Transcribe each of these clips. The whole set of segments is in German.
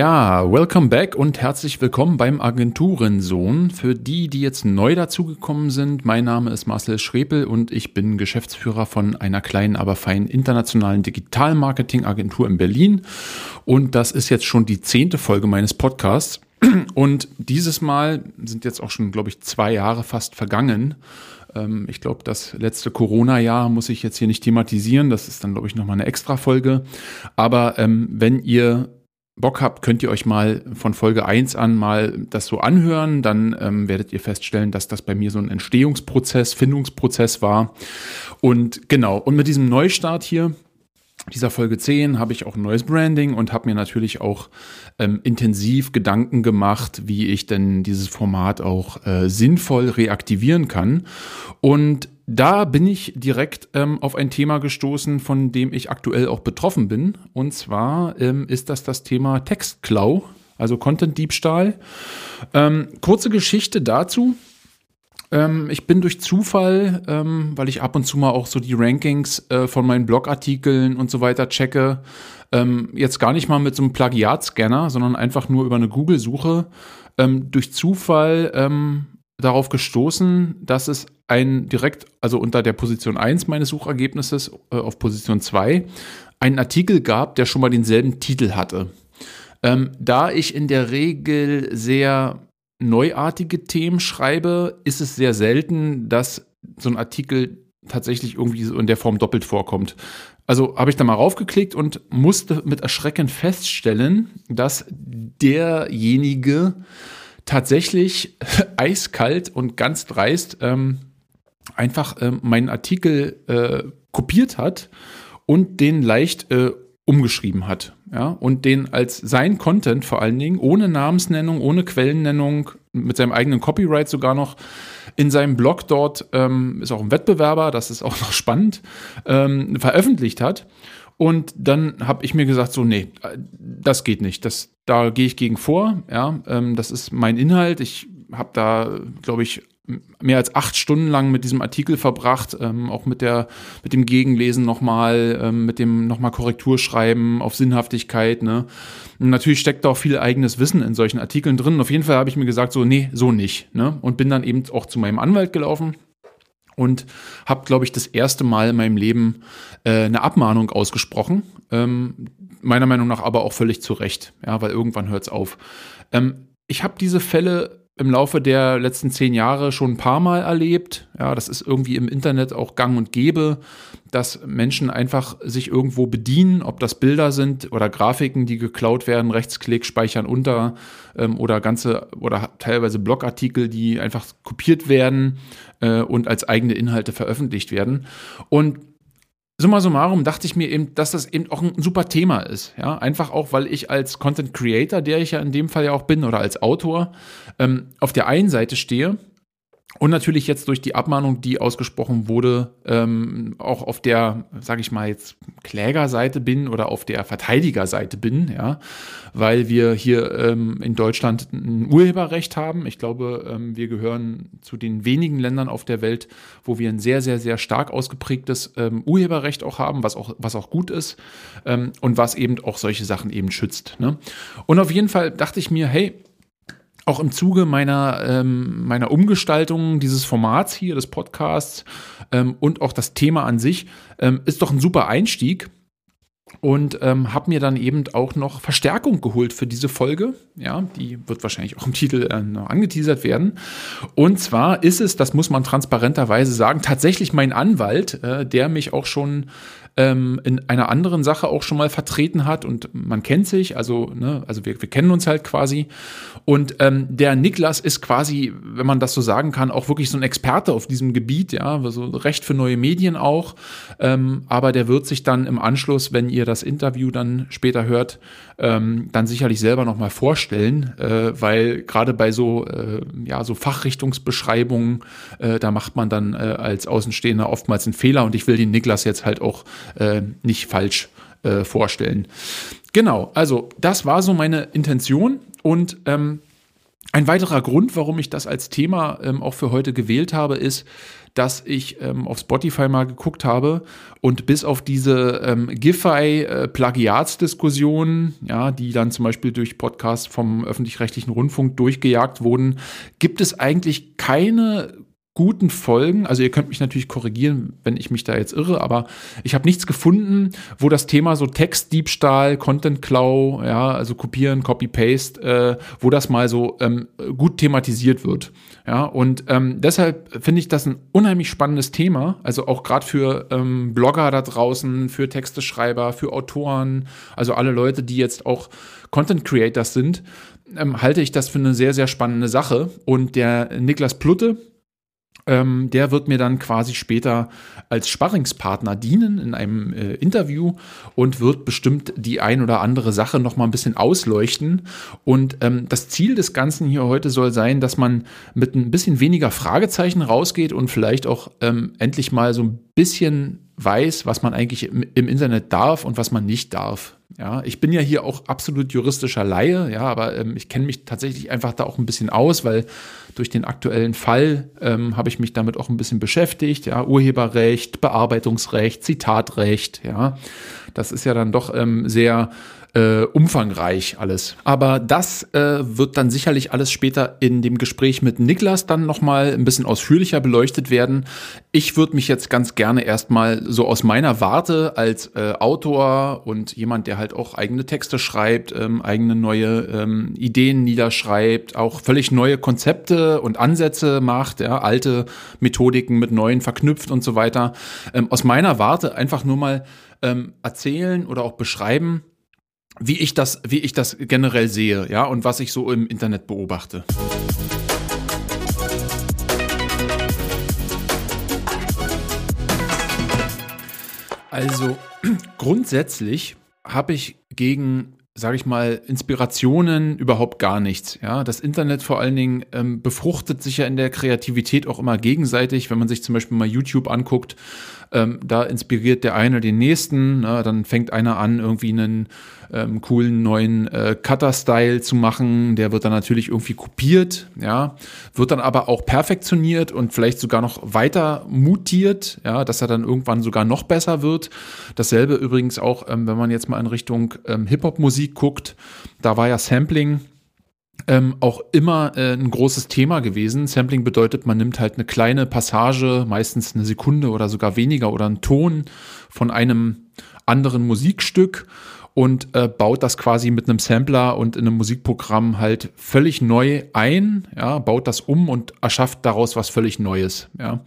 Ja, welcome back und herzlich willkommen beim Agenturensohn. Für die, die jetzt neu dazugekommen sind, mein Name ist Marcel Schrepel und ich bin Geschäftsführer von einer kleinen, aber feinen internationalen Digital-Marketing-Agentur in Berlin. Und das ist jetzt schon die zehnte Folge meines Podcasts. Und dieses Mal sind jetzt auch schon, glaube ich, zwei Jahre fast vergangen. Ähm, ich glaube, das letzte Corona-Jahr muss ich jetzt hier nicht thematisieren. Das ist dann, glaube ich, nochmal eine extra Folge. Aber ähm, wenn ihr Bock habt, könnt ihr euch mal von Folge 1 an mal das so anhören. Dann ähm, werdet ihr feststellen, dass das bei mir so ein Entstehungsprozess, Findungsprozess war. Und genau, und mit diesem Neustart hier, dieser Folge 10 habe ich auch ein neues Branding und habe mir natürlich auch ähm, intensiv Gedanken gemacht, wie ich denn dieses Format auch äh, sinnvoll reaktivieren kann. Und da bin ich direkt ähm, auf ein Thema gestoßen, von dem ich aktuell auch betroffen bin. Und zwar ähm, ist das das Thema Textklau, also Content-Diebstahl. Ähm, kurze Geschichte dazu. Ähm, ich bin durch Zufall, ähm, weil ich ab und zu mal auch so die Rankings äh, von meinen Blogartikeln und so weiter checke, ähm, jetzt gar nicht mal mit so einem Plagiatscanner, sondern einfach nur über eine Google-Suche, durch Zufall darauf gestoßen, dass es ein direkt, also unter der Position 1 meines Suchergebnisses äh, auf Position 2, einen Artikel gab, der schon mal denselben Titel hatte. Ähm, da ich in der Regel sehr neuartige Themen schreibe, ist es sehr selten, dass so ein Artikel tatsächlich irgendwie so in der Form doppelt vorkommt. Also habe ich da mal raufgeklickt und musste mit Erschrecken feststellen, dass derjenige tatsächlich eiskalt und ganz dreist ähm, einfach ähm, meinen Artikel äh, kopiert hat und den leicht äh, umgeschrieben hat. Ja, und den als sein Content vor allen Dingen, ohne Namensnennung, ohne Quellennennung, mit seinem eigenen Copyright sogar noch in seinem Blog dort, ähm, ist auch ein Wettbewerber, das ist auch noch spannend, ähm, veröffentlicht hat. Und dann habe ich mir gesagt, so, nee, das geht nicht. Das, da gehe ich gegen vor. Ja, ähm, das ist mein Inhalt. Ich habe da, glaube ich, mehr als acht Stunden lang mit diesem Artikel verbracht, ähm, auch mit der, mit dem Gegenlesen nochmal, ähm, mit dem nochmal Korrekturschreiben auf Sinnhaftigkeit, ne. Und natürlich steckt da auch viel eigenes Wissen in solchen Artikeln drin. Und auf jeden Fall habe ich mir gesagt, so, nee, so nicht, ne. Und bin dann eben auch zu meinem Anwalt gelaufen und habe, glaube ich, das erste Mal in meinem Leben äh, eine Abmahnung ausgesprochen. Ähm, meiner Meinung nach aber auch völlig zu Recht, ja, weil irgendwann hört es auf. Ähm, ich habe diese Fälle im Laufe der letzten zehn Jahre schon ein paar Mal erlebt. Ja, das ist irgendwie im Internet auch gang und gäbe, dass Menschen einfach sich irgendwo bedienen, ob das Bilder sind oder Grafiken, die geklaut werden, Rechtsklick, speichern unter ähm, oder ganze oder teilweise Blogartikel, die einfach kopiert werden äh, und als eigene Inhalte veröffentlicht werden. Und summa summarum dachte ich mir eben, dass das eben auch ein super Thema ist. Ja, einfach auch, weil ich als Content Creator, der ich ja in dem Fall ja auch bin, oder als Autor, ähm, auf der einen Seite stehe und natürlich jetzt durch die Abmahnung, die ausgesprochen wurde, ähm, auch auf der, sage ich mal jetzt, Klägerseite bin oder auf der Verteidigerseite bin, ja, weil wir hier ähm, in Deutschland ein Urheberrecht haben. Ich glaube, ähm, wir gehören zu den wenigen Ländern auf der Welt, wo wir ein sehr, sehr, sehr stark ausgeprägtes ähm, Urheberrecht auch haben, was auch, was auch gut ist ähm, und was eben auch solche Sachen eben schützt. Ne? Und auf jeden Fall dachte ich mir, hey, auch im Zuge meiner, ähm, meiner Umgestaltung dieses Formats hier, des Podcasts ähm, und auch das Thema an sich, ähm, ist doch ein super Einstieg. Und ähm, habe mir dann eben auch noch Verstärkung geholt für diese Folge. Ja, die wird wahrscheinlich auch im Titel äh, noch angeteasert werden. Und zwar ist es, das muss man transparenterweise sagen, tatsächlich mein Anwalt, äh, der mich auch schon ähm, in einer anderen Sache auch schon mal vertreten hat und man kennt sich, also, ne, also wir, wir kennen uns halt quasi. Und ähm, der Niklas ist quasi, wenn man das so sagen kann, auch wirklich so ein Experte auf diesem Gebiet, ja, also Recht für neue Medien auch. Ähm, aber der wird sich dann im Anschluss, wenn ihr das Interview dann später hört, ähm, dann sicherlich selber nochmal vorstellen, äh, weil gerade bei so, äh, ja, so Fachrichtungsbeschreibungen, äh, da macht man dann äh, als Außenstehender oftmals einen Fehler und ich will den Niklas jetzt halt auch äh, nicht falsch äh, vorstellen. Genau, also das war so meine Intention und ähm, Ein weiterer Grund, warum ich das als Thema ähm, auch für heute gewählt habe, ist, dass ich ähm, auf Spotify mal geguckt habe und bis auf diese ähm, Giffey-Plagiatsdiskussionen, äh, ja, die dann zum Beispiel durch Podcasts vom öffentlich-rechtlichen Rundfunk durchgejagt wurden, gibt es eigentlich keine guten Folgen, also ihr könnt mich natürlich korrigieren, wenn ich mich da jetzt irre, aber ich habe nichts gefunden, wo das Thema so Textdiebstahl, Content-Klau, ja, also kopieren, Copy-Paste, äh, wo das mal so ähm, gut thematisiert wird. Ja, und ähm, deshalb finde ich das ein unheimlich spannendes Thema, also auch gerade für ähm, Blogger da draußen, für Texteschreiber, für Autoren, also alle Leute, die jetzt auch Content Creators sind, ähm, halte ich das für eine sehr, sehr spannende Sache. Und der Niklas Plutte, ähm, der wird mir dann quasi später als Sparringspartner dienen in einem äh, Interview und wird bestimmt die ein oder andere Sache noch mal ein bisschen ausleuchten. Und ähm, das Ziel des Ganzen hier heute soll sein, dass man mit ein bisschen weniger Fragezeichen rausgeht und vielleicht auch ähm, endlich mal so ein bisschen weiß, was man eigentlich im, im, Internet darf und was man nicht darf. Ja, ich bin ja hier auch absolut juristischer Laie, ja, aber ähm, ich kenne mich tatsächlich einfach da auch ein bisschen aus, weil durch den aktuellen Fall ähm, habe ich mich damit auch ein bisschen beschäftigt, ja, Urheberrecht, Bearbeitungsrecht, Zitatrecht, ja. Das ist ja dann doch ähm, sehr äh, umfangreich alles. Aber das äh, wird dann sicherlich alles später in dem Gespräch mit Niklas dann nochmal ein bisschen ausführlicher beleuchtet werden. Ich würde mich jetzt ganz gerne erstmal so aus meiner Warte als äh, Autor und jemand, der halt auch eigene Texte schreibt, ähm, eigene neue ähm, Ideen niederschreibt, auch völlig neue Konzepte und Ansätze macht, ja, alte Methodiken mit neuen verknüpft und so weiter. Ähm, aus meiner Warte einfach nur mal ähm, erzählen oder auch beschreiben, wie ich das, wie ich das generell sehe, ja, und was ich so im Internet beobachte. Also grundsätzlich habe ich gegen sage ich mal, Inspirationen überhaupt gar nichts. Ja, das Internet vor allen Dingen ähm, befruchtet sich ja in der Kreativität auch immer gegenseitig. Wenn man sich zum Beispiel mal YouTube anguckt, ähm, da inspiriert der eine den nächsten. Na, dann fängt einer an, irgendwie einen ähm, coolen neuen äh, Cutter-Style zu machen. Der wird dann natürlich irgendwie kopiert, ja, wird dann aber auch perfektioniert und vielleicht sogar noch weiter mutiert, ja, dass er dann irgendwann sogar noch besser wird. Dasselbe übrigens auch, ähm, wenn man jetzt mal in Richtung ähm, Hip-Hop-Musik guckt. Da war ja Sampling ähm, auch immer äh, ein großes Thema gewesen. Sampling bedeutet, man nimmt halt eine kleine Passage, meistens eine Sekunde oder sogar weniger oder einen Ton von einem anderen Musikstück und äh, baut das quasi mit einem Sampler und in einem Musikprogramm halt völlig neu ein, ja, baut das um und erschafft daraus was völlig Neues, ja.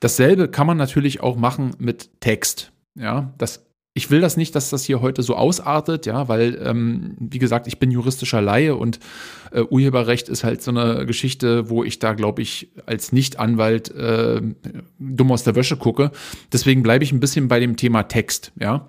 Dasselbe kann man natürlich auch machen mit Text, ja. Das ich will das nicht, dass das hier heute so ausartet, ja, weil, ähm, wie gesagt, ich bin juristischer Laie und äh, Urheberrecht ist halt so eine Geschichte, wo ich da, glaube ich, als Nicht-Anwalt äh, dumm aus der Wäsche gucke. Deswegen bleibe ich ein bisschen bei dem Thema Text, ja.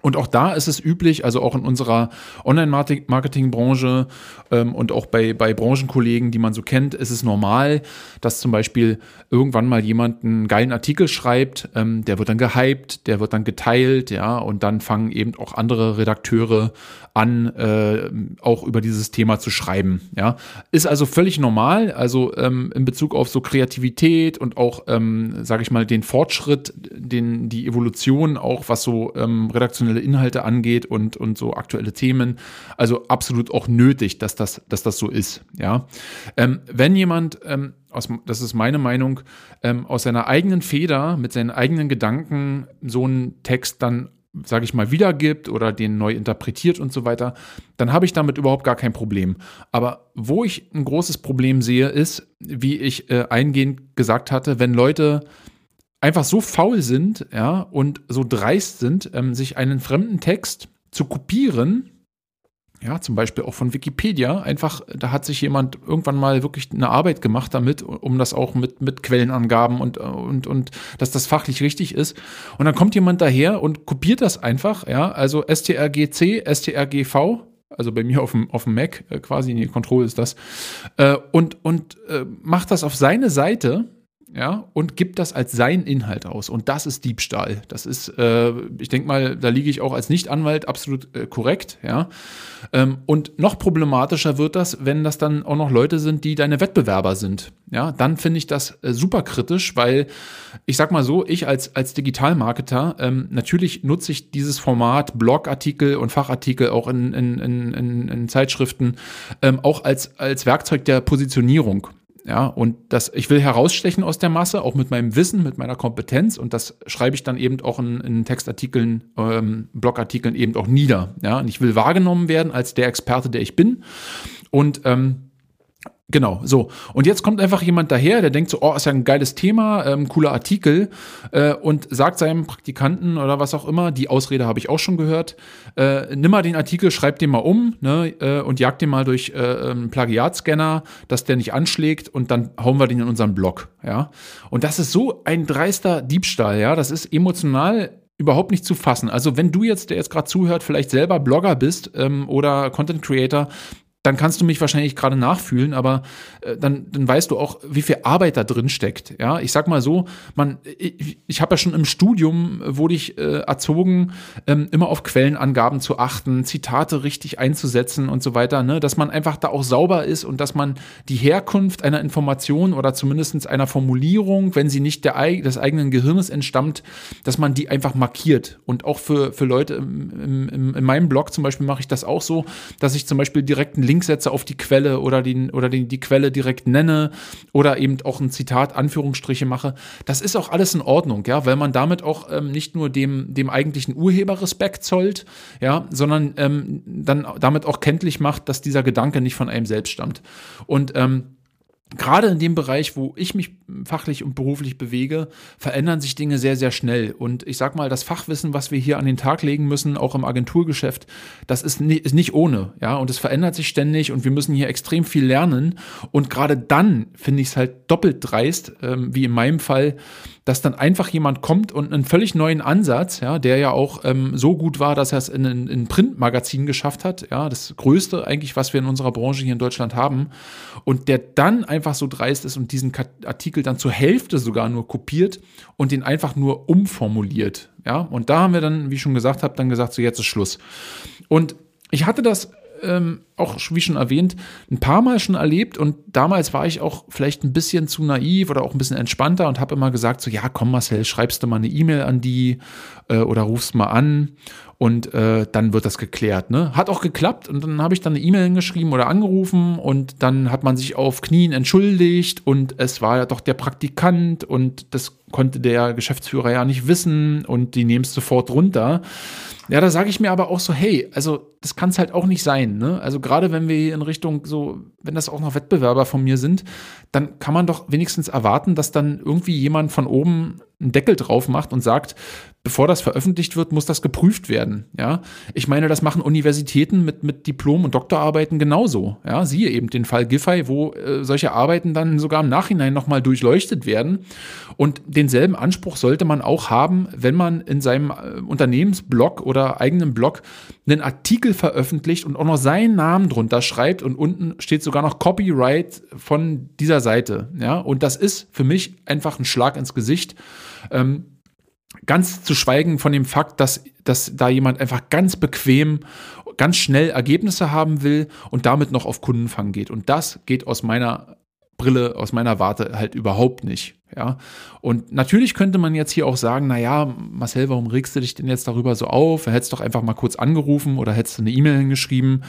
Und auch da ist es üblich, also auch in unserer Online-Marketing-Branche ähm, und auch bei, bei Branchenkollegen, die man so kennt, ist es normal, dass zum Beispiel irgendwann mal jemand einen geilen Artikel schreibt, ähm, der wird dann gehypt, der wird dann geteilt, ja, und dann fangen eben auch andere Redakteure an, äh, auch über dieses Thema zu schreiben. Ja, ist also völlig normal. Also ähm, in Bezug auf so Kreativität und auch, ähm, sage ich mal, den Fortschritt, den die Evolution auch, was so ähm, redaktionelle Inhalte angeht und und so aktuelle Themen. Also absolut auch nötig, dass das dass das so ist. Ja, ähm, wenn jemand ähm, aus, das ist meine Meinung, ähm, aus seiner eigenen Feder, mit seinen eigenen Gedanken so einen Text dann sage ich mal, wiedergibt oder den neu interpretiert und so weiter, dann habe ich damit überhaupt gar kein Problem. Aber wo ich ein großes Problem sehe, ist, wie ich äh, eingehend gesagt hatte, wenn Leute einfach so faul sind, ja, und so dreist sind, ähm, sich einen fremden Text zu kopieren ja, zum Beispiel auch von Wikipedia. Einfach, da hat sich jemand irgendwann mal wirklich eine Arbeit gemacht damit, um das auch mit, mit Quellenangaben und, und, und, dass das fachlich richtig ist. Und dann kommt jemand daher und kopiert das einfach, ja, also strgc, strgv, also bei mir auf dem, auf dem Mac äh, quasi, in die Control ist das, äh, und, und äh, macht das auf seine Seite ja, und gibt das als sein Inhalt aus. Und das ist Diebstahl. Das ist, äh, ich denke mal, da liege ich auch als Nichtanwalt absolut äh, korrekt, ja. Ähm, und noch problematischer wird das, wenn das dann auch noch Leute sind, die deine Wettbewerber sind. Ja, dann finde ich das äh, super kritisch, weil ich sag mal so, ich als, als Digitalmarketer, ähm, natürlich nutze ich dieses Format Blogartikel und Fachartikel auch in, in, in, in Zeitschriften ähm, auch als, als Werkzeug der Positionierung. Ja, und das, ich will herausstechen aus der Masse, auch mit meinem Wissen, mit meiner Kompetenz. Und das schreibe ich dann eben auch in, in Textartikeln, ähm, Blogartikeln eben auch nieder. Ja, und ich will wahrgenommen werden als der Experte, der ich bin. Und ähm, Genau, so. Und jetzt kommt einfach jemand daher, der denkt so, oh, ist ja ein geiles Thema, ähm, cooler Artikel, äh, und sagt seinem Praktikanten oder was auch immer, die Ausrede habe ich auch schon gehört, äh, nimm mal den Artikel, schreib den mal um, ne, äh, und jag den mal durch äh, einen Plagiatscanner, dass der nicht anschlägt und dann hauen wir den in unseren Blog, ja. Und das ist so ein dreister Diebstahl, ja, das ist emotional überhaupt nicht zu fassen. Also wenn du jetzt, der jetzt gerade zuhört, vielleicht selber Blogger bist ähm, oder Content Creator, dann kannst du mich wahrscheinlich gerade nachfühlen, aber äh, dann, dann weißt du auch, wie viel Arbeit da drin steckt. Ja, ich sag mal so, man, ich, ich habe ja schon im Studium wurde ich äh, erzogen, ähm, immer auf Quellenangaben zu achten, Zitate richtig einzusetzen und so weiter, ne, dass man einfach da auch sauber ist und dass man die Herkunft einer Information oder zumindest einer Formulierung, wenn sie nicht der, des eigenen Gehirnes entstammt, dass man die einfach markiert. Und auch für, für Leute im, im, in meinem Blog zum Beispiel mache ich das auch so, dass ich zum Beispiel direkt einen Link Link setze auf die Quelle oder, den, oder den, die Quelle direkt nenne oder eben auch ein Zitat Anführungsstriche mache. Das ist auch alles in Ordnung, ja, weil man damit auch ähm, nicht nur dem, dem eigentlichen Urheber Respekt zollt, ja, sondern ähm, dann damit auch kenntlich macht, dass dieser Gedanke nicht von einem selbst stammt. Und ähm, gerade in dem Bereich, wo ich mich fachlich und beruflich bewege, verändern sich Dinge sehr, sehr schnell. Und ich sag mal, das Fachwissen, was wir hier an den Tag legen müssen, auch im Agenturgeschäft, das ist, nicht, ist nicht ohne. Ja, und es verändert sich ständig und wir müssen hier extrem viel lernen. Und gerade dann finde ich es halt doppelt dreist, ähm, wie in meinem Fall, dass dann einfach jemand kommt und einen völlig neuen Ansatz, ja, der ja auch ähm, so gut war, dass er es in ein Printmagazin geschafft hat, ja, das größte eigentlich, was wir in unserer Branche hier in Deutschland haben, und der dann einfach so dreist ist und diesen Artikel dann zur Hälfte sogar nur kopiert und den einfach nur umformuliert, ja, und da haben wir dann, wie ich schon gesagt habe, dann gesagt, so jetzt ist Schluss. Und ich hatte das ähm, auch, wie schon erwähnt, ein paar Mal schon erlebt und damals war ich auch vielleicht ein bisschen zu naiv oder auch ein bisschen entspannter und habe immer gesagt, so ja, komm Marcel, schreibst du mal eine E-Mail an die äh, oder rufst mal an und äh, dann wird das geklärt. Ne? Hat auch geklappt und dann habe ich dann eine E-Mail geschrieben oder angerufen und dann hat man sich auf Knien entschuldigt und es war ja doch der Praktikant und das konnte der Geschäftsführer ja nicht wissen und die nehmen es sofort runter. Ja, da sage ich mir aber auch so, hey, also das kann es halt auch nicht sein. Ne? Also gerade wenn wir in Richtung so, wenn das auch noch Wettbewerber von mir sind, dann kann man doch wenigstens erwarten, dass dann irgendwie jemand von oben einen Deckel drauf macht und sagt, bevor das veröffentlicht wird, muss das geprüft werden. Ja, ich meine, das machen Universitäten mit, mit Diplom- und Doktorarbeiten genauso. Ja, siehe eben den Fall Giffey, wo äh, solche Arbeiten dann sogar im Nachhinein nochmal durchleuchtet werden. Und denselben Anspruch sollte man auch haben, wenn man in seinem äh, Unternehmensblog oder eigenen Blog einen Artikel veröffentlicht und auch noch seinen Namen drunter schreibt und unten steht sogar noch Copyright von dieser Seite. Ja, und das ist für mich einfach ein Schlag ins Gesicht. Ähm, ganz zu schweigen von dem Fakt, dass, dass da jemand einfach ganz bequem, ganz schnell Ergebnisse haben will und damit noch auf Kundenfang geht. Und das geht aus meiner Brille, aus meiner Warte halt überhaupt nicht. Ja, und natürlich könnte man jetzt hier auch sagen, na ja, Marcel, warum regst du dich denn jetzt darüber so auf? Hättest doch einfach mal kurz angerufen oder hättest du eine E-Mail hingeschrieben.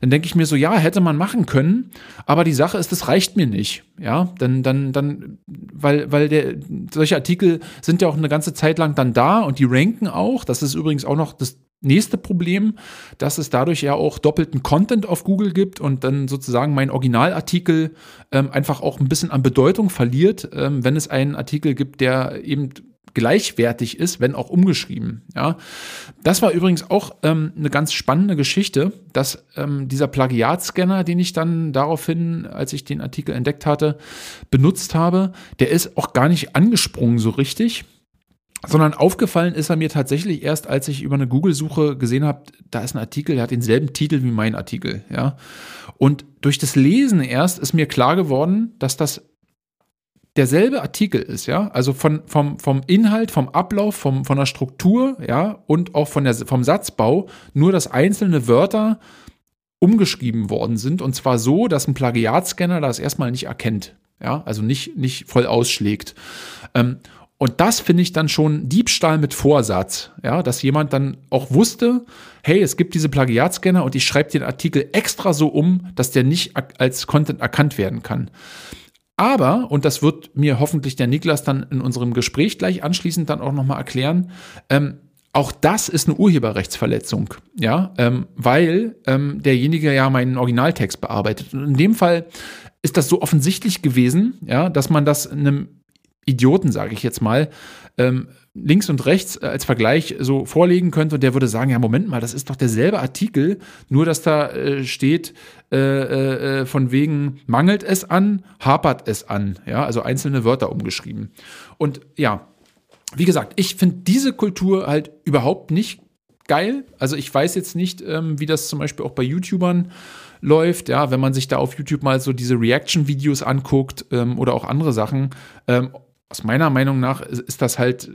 Dann denke ich mir so, ja, hätte man machen können, aber die Sache ist, das reicht mir nicht. Ja, dann, dann, dann, weil, weil der, solche Artikel sind ja auch eine ganze Zeit lang dann da und die ranken auch. Das ist übrigens auch noch das nächste Problem, dass es dadurch ja auch doppelten Content auf Google gibt und dann sozusagen mein Originalartikel ähm, einfach auch ein bisschen an Bedeutung verliert, ähm, wenn es einen Artikel gibt, der eben gleichwertig ist, wenn auch umgeschrieben. Ja, das war übrigens auch ähm, eine ganz spannende Geschichte, dass ähm, dieser Plagiatscanner, den ich dann daraufhin, als ich den Artikel entdeckt hatte, benutzt habe, der ist auch gar nicht angesprungen so richtig sondern aufgefallen ist er mir tatsächlich erst, als ich über eine Google-Suche gesehen habe, da ist ein Artikel, der hat denselben Titel wie mein Artikel, ja. Und durch das Lesen erst ist mir klar geworden, dass das derselbe Artikel ist, ja, also von, vom, vom Inhalt, vom Ablauf, vom, von der Struktur, ja, und auch von der, vom Satzbau, nur dass einzelne Wörter umgeschrieben worden sind und zwar so, dass ein Plagiatscanner das erstmal nicht erkennt, ja, also nicht, nicht voll ausschlägt. Ähm, und das finde ich dann schon Diebstahl mit Vorsatz, ja, dass jemand dann auch wusste, hey, es gibt diese Plagiatscanner und ich schreibe den Artikel extra so um, dass der nicht als Content erkannt werden kann. Aber, und das wird mir hoffentlich der Niklas dann in unserem Gespräch gleich anschließend dann auch nochmal erklären, ähm, auch das ist eine Urheberrechtsverletzung, ja, ähm, weil ähm, derjenige ja meinen Originaltext bearbeitet. Und in dem Fall ist das so offensichtlich gewesen, ja, dass man das einem Idioten, sage ich jetzt mal, ähm, links und rechts äh, als Vergleich so vorlegen könnte und der würde sagen, ja, Moment mal, das ist doch derselbe Artikel, nur dass da äh, steht, äh, äh, äh, von wegen mangelt es an, hapert es an, ja, also einzelne Wörter umgeschrieben. Und ja, wie gesagt, ich finde diese Kultur halt überhaupt nicht geil. Also ich weiß jetzt nicht, ähm, wie das zum Beispiel auch bei YouTubern läuft, ja, wenn man sich da auf YouTube mal so diese Reaction-Videos anguckt ähm, oder auch andere Sachen, ähm, aus meiner Meinung nach ist das halt,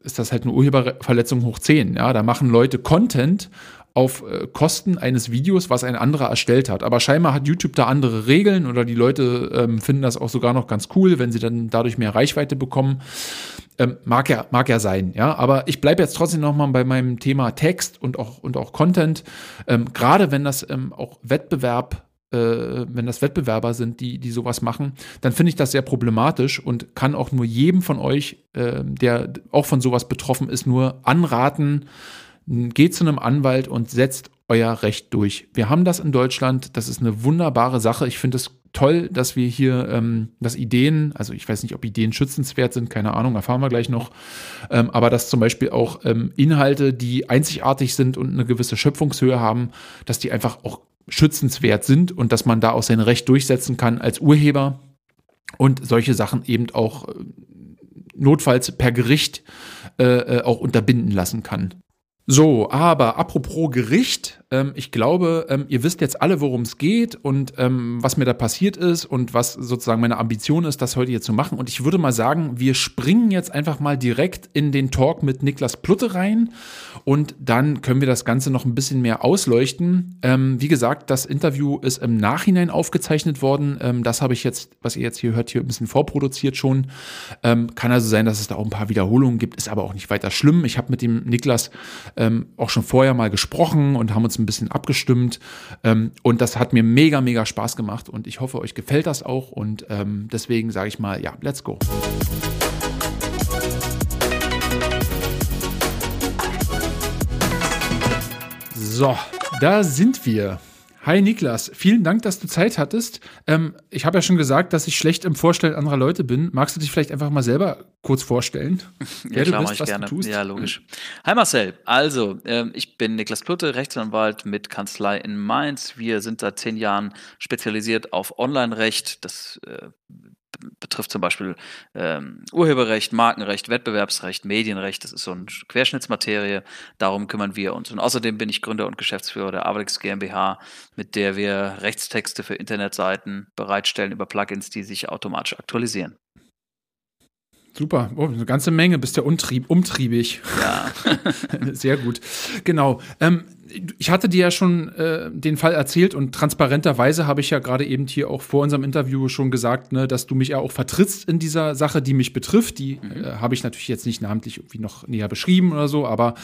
ist das halt eine Urheberverletzung hoch 10. Ja, da machen Leute Content auf äh, Kosten eines Videos, was ein anderer erstellt hat. Aber scheinbar hat YouTube da andere Regeln oder die Leute ähm, finden das auch sogar noch ganz cool, wenn sie dann dadurch mehr Reichweite bekommen. Ähm, mag ja, mag ja sein, ja. Aber ich bleibe jetzt trotzdem nochmal bei meinem Thema Text und auch, und auch Content. Ähm, Gerade wenn das ähm, auch Wettbewerb wenn das Wettbewerber sind, die, die sowas machen, dann finde ich das sehr problematisch und kann auch nur jedem von euch, äh, der auch von sowas betroffen ist, nur anraten, geht zu einem Anwalt und setzt euer Recht durch. Wir haben das in Deutschland, das ist eine wunderbare Sache. Ich finde es toll, dass wir hier, ähm, dass Ideen, also ich weiß nicht, ob Ideen schützenswert sind, keine Ahnung, erfahren wir gleich noch, ähm, aber dass zum Beispiel auch ähm, Inhalte, die einzigartig sind und eine gewisse Schöpfungshöhe haben, dass die einfach auch schützenswert sind und dass man da auch sein Recht durchsetzen kann als Urheber und solche Sachen eben auch äh, notfalls per Gericht äh, äh, auch unterbinden lassen kann. So, aber apropos Gericht, ähm, ich glaube, ähm, ihr wisst jetzt alle, worum es geht und ähm, was mir da passiert ist und was sozusagen meine Ambition ist, das heute hier zu machen. Und ich würde mal sagen, wir springen jetzt einfach mal direkt in den Talk mit Niklas Plutte rein und dann können wir das Ganze noch ein bisschen mehr ausleuchten. Ähm, wie gesagt, das Interview ist im Nachhinein aufgezeichnet worden. Ähm, das habe ich jetzt, was ihr jetzt hier hört, hier ein bisschen vorproduziert schon. Kann also sein, dass es da auch ein paar Wiederholungen gibt, ist aber auch nicht weiter schlimm. Ich habe mit dem Niklas auch schon vorher mal gesprochen und haben uns ein bisschen abgestimmt. Ähm, und das hat mir mega, mega Spaß gemacht und ich hoffe, euch gefällt das auch. Und ähm, deswegen sage ich mal, ja, let's go. So, da sind wir. Hi Niklas, vielen Dank, dass du Zeit hattest. Ähm, ich habe ja schon gesagt, dass ich schlecht im Vorstellen anderer Leute bin. Magst du dich vielleicht einfach mal selber kurz vorstellen? Ja, klar, mache ich gerne. Ja, logisch. Hi Marcel, also ähm, ich bin Niklas Plutte, Rechtsanwalt mit Kanzlei in Mainz. Wir sind seit zehn Jahren spezialisiert auf Online-Recht. Das äh, betrifft zum Beispiel ähm, Urheberrecht, Markenrecht, Wettbewerbsrecht, Medienrecht. Das ist so eine Querschnittsmaterie. Darum kümmern wir uns. Und außerdem bin ich Gründer und Geschäftsführer der Avex GmbH, mit der wir Rechtstexte für Internetseiten bereitstellen über Plugins, die sich automatisch aktualisieren. Super, oh, eine ganze Menge, bist ja untrieb, umtriebig. Ja. Sehr gut. Genau. Ähm, ich hatte dir ja schon äh, den Fall erzählt und transparenterweise habe ich ja gerade eben hier auch vor unserem Interview schon gesagt, ne, dass du mich ja auch vertrittst in dieser Sache, die mich betrifft. Die mhm. äh, habe ich natürlich jetzt nicht namentlich irgendwie noch näher beschrieben oder so, aber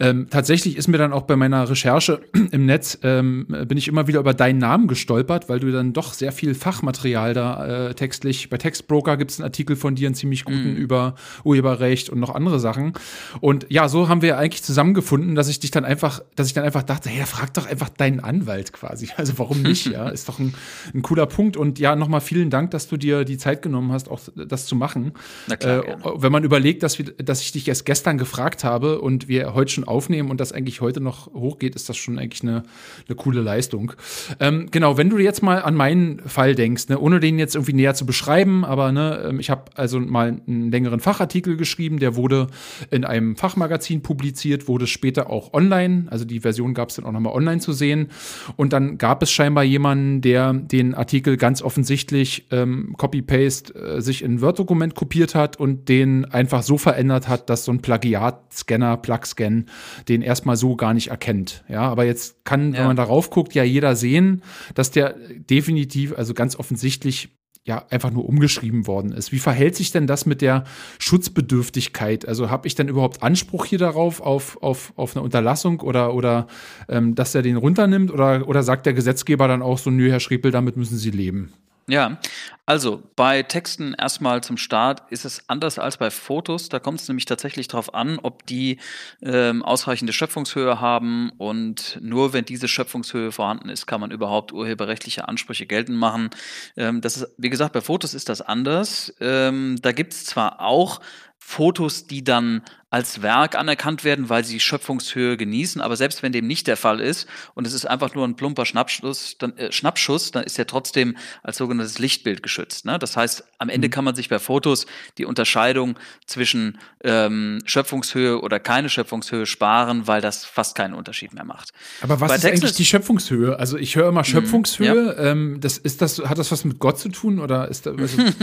ähm, tatsächlich ist mir dann auch bei meiner Recherche im Netz ähm, bin ich immer wieder über deinen Namen gestolpert, weil du dann doch sehr viel Fachmaterial da äh, textlich. Bei Textbroker gibt es einen Artikel von dir, einen ziemlich guten mhm. über Urheberrecht und noch andere Sachen. Und ja, so haben wir eigentlich zusammengefunden, dass ich dich dann einfach, dass ich dann einfach einfach dachte, hey, frag doch einfach deinen Anwalt quasi. Also warum nicht? Ja, ist doch ein, ein cooler Punkt. Und ja, nochmal vielen Dank, dass du dir die Zeit genommen hast, auch das zu machen. Na klar, äh, wenn man überlegt, dass, wir, dass ich dich erst gestern gefragt habe und wir heute schon aufnehmen und das eigentlich heute noch hochgeht, ist das schon eigentlich eine, eine coole Leistung. Ähm, genau, wenn du jetzt mal an meinen Fall denkst, ne, ohne den jetzt irgendwie näher zu beschreiben, aber ne, ähm, ich habe also mal einen längeren Fachartikel geschrieben, der wurde in einem Fachmagazin publiziert, wurde später auch online, also die Version Version gab es dann auch nochmal online zu sehen. Und dann gab es scheinbar jemanden, der den Artikel ganz offensichtlich ähm, Copy-Paste äh, sich in ein Word-Dokument kopiert hat und den einfach so verändert hat, dass so ein Plagiat-Scanner, Plug-Scan, den erstmal so gar nicht erkennt. Ja, aber jetzt kann, ja. wenn man darauf guckt, ja jeder sehen, dass der definitiv, also ganz offensichtlich ja einfach nur umgeschrieben worden ist. Wie verhält sich denn das mit der Schutzbedürftigkeit? Also habe ich denn überhaupt Anspruch hier darauf, auf, auf, auf eine Unterlassung oder, oder ähm, dass er den runternimmt? Oder, oder sagt der Gesetzgeber dann auch so, nö, Herr Schriepel, damit müssen Sie leben? Ja, also bei Texten erstmal zum Start ist es anders als bei Fotos. Da kommt es nämlich tatsächlich darauf an, ob die ähm, ausreichende Schöpfungshöhe haben und nur wenn diese Schöpfungshöhe vorhanden ist, kann man überhaupt urheberrechtliche Ansprüche geltend machen. Ähm, das ist, wie gesagt, bei Fotos ist das anders. Ähm, da gibt es zwar auch Fotos, die dann als Werk anerkannt werden, weil sie Schöpfungshöhe genießen. Aber selbst wenn dem nicht der Fall ist und es ist einfach nur ein plumper Schnappschuss, dann, äh, Schnappschuss, dann ist er trotzdem als sogenanntes Lichtbild geschützt. Ne? Das heißt, am Ende mhm. kann man sich bei Fotos die Unterscheidung zwischen ähm, Schöpfungshöhe oder keine Schöpfungshöhe sparen, weil das fast keinen Unterschied mehr macht. Aber was bei ist Text eigentlich die Schöpfungshöhe? Also ich höre immer mhm. Schöpfungshöhe. Ja. Ähm, das, ist das, hat das was mit Gott zu tun oder ist da,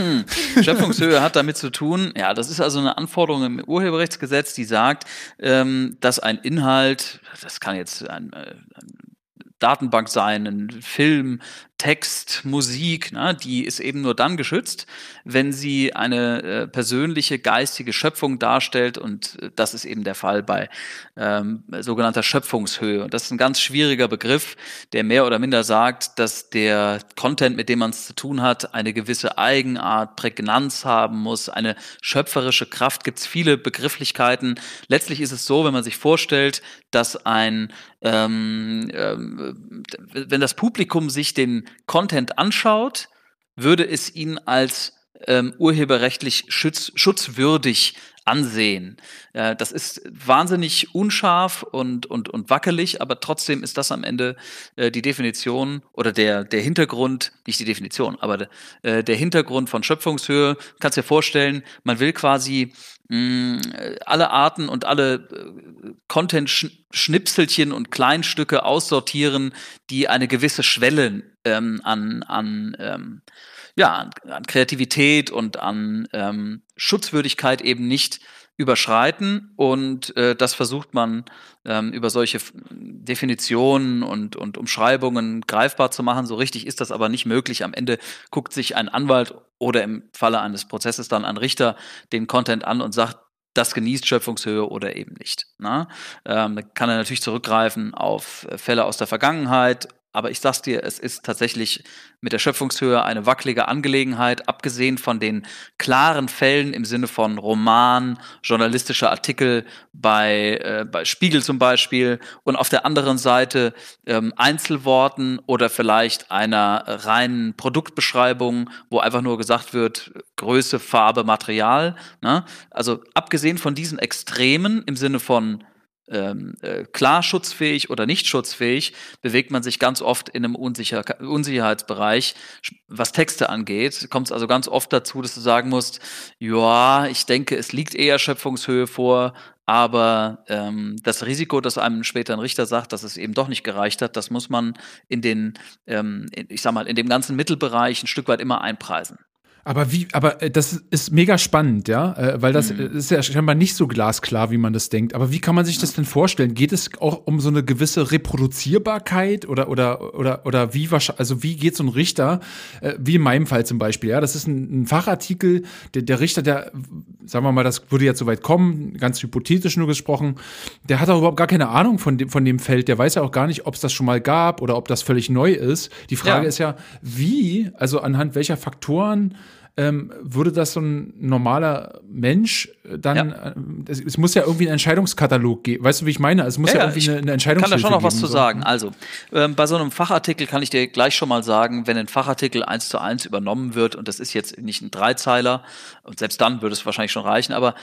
Schöpfungshöhe hat damit zu tun. Ja, das ist also eine Anforderung im Urheberrechtsgesetz Gesetz, die sagt, ähm, dass ein Inhalt, das kann jetzt ein, äh, ein Datenbank sein, ein Film, Text, Musik, ne, die ist eben nur dann geschützt, wenn sie eine äh, persönliche geistige Schöpfung darstellt und äh, das ist eben der Fall bei ähm, sogenannter Schöpfungshöhe. Und das ist ein ganz schwieriger Begriff, der mehr oder minder sagt, dass der Content, mit dem man es zu tun hat, eine gewisse Eigenart, Prägnanz haben muss, eine schöpferische Kraft. Gibt es viele Begrifflichkeiten. Letztlich ist es so, wenn man sich vorstellt, dass ein ähm, ähm, wenn das Publikum sich den Content anschaut, würde es ihn als ähm, urheberrechtlich schütz, schutzwürdig ansehen. Äh, das ist wahnsinnig unscharf und, und, und wackelig, aber trotzdem ist das am Ende äh, die Definition oder der, der Hintergrund, nicht die Definition, aber äh, der Hintergrund von Schöpfungshöhe. Kannst dir vorstellen, man will quasi alle Arten und alle äh, Content-Schnipselchen und Kleinstücke aussortieren, die eine gewisse Schwelle ähm, an, an ähm, ja, an Kreativität und an ähm, Schutzwürdigkeit eben nicht überschreiten. Und äh, das versucht man ähm, über solche Definitionen und, und Umschreibungen greifbar zu machen. So richtig ist das aber nicht möglich. Am Ende guckt sich ein Anwalt oder im Falle eines Prozesses dann ein Richter den Content an und sagt, das genießt Schöpfungshöhe oder eben nicht. Na? Ähm, da kann er natürlich zurückgreifen auf Fälle aus der Vergangenheit aber ich sag's dir, es ist tatsächlich mit der Schöpfungshöhe eine wackelige Angelegenheit, abgesehen von den klaren Fällen im Sinne von Roman, journalistischer Artikel bei, äh, bei Spiegel zum Beispiel und auf der anderen Seite ähm, Einzelworten oder vielleicht einer reinen Produktbeschreibung, wo einfach nur gesagt wird, Größe, Farbe, Material. Ne? Also abgesehen von diesen Extremen im Sinne von ähm, äh, klar schutzfähig oder nicht schutzfähig, bewegt man sich ganz oft in einem Unsicher Unsicherheitsbereich. Was Texte angeht, kommt es also ganz oft dazu, dass du sagen musst, ja, ich denke, es liegt eher Schöpfungshöhe vor, aber ähm, das Risiko, dass einem später ein Richter sagt, dass es eben doch nicht gereicht hat, das muss man in den, ähm, ich sag mal, in dem ganzen Mittelbereich ein Stück weit immer einpreisen. Aber wie, aber äh, das ist mega spannend, ja, äh, weil das mhm. ist ja scheinbar nicht so glasklar, wie man das denkt. Aber wie kann man sich das denn vorstellen? Geht es auch um so eine gewisse Reproduzierbarkeit oder oder oder oder wie also wie geht so ein Richter, äh, wie in meinem Fall zum Beispiel, ja, das ist ein, ein Fachartikel, der, der Richter, der, sagen wir mal, das würde jetzt soweit kommen, ganz hypothetisch nur gesprochen, der hat auch überhaupt gar keine Ahnung von dem von dem Feld, der weiß ja auch gar nicht, ob es das schon mal gab oder ob das völlig neu ist. Die Frage ja. ist ja, wie, also anhand welcher Faktoren ähm, würde das so ein normaler Mensch dann, ja. Äh, es, es, muss ja irgendwie einen Entscheidungskatalog geben. Weißt du, wie ich meine? Es muss ja, ja irgendwie eine, eine Entscheidung geben. Ich kann da schon noch was zu so. sagen. Also, ähm, bei so einem Fachartikel kann ich dir gleich schon mal sagen, wenn ein Fachartikel eins zu eins übernommen wird, und das ist jetzt nicht ein Dreizeiler, und selbst dann würde es wahrscheinlich schon reichen, aber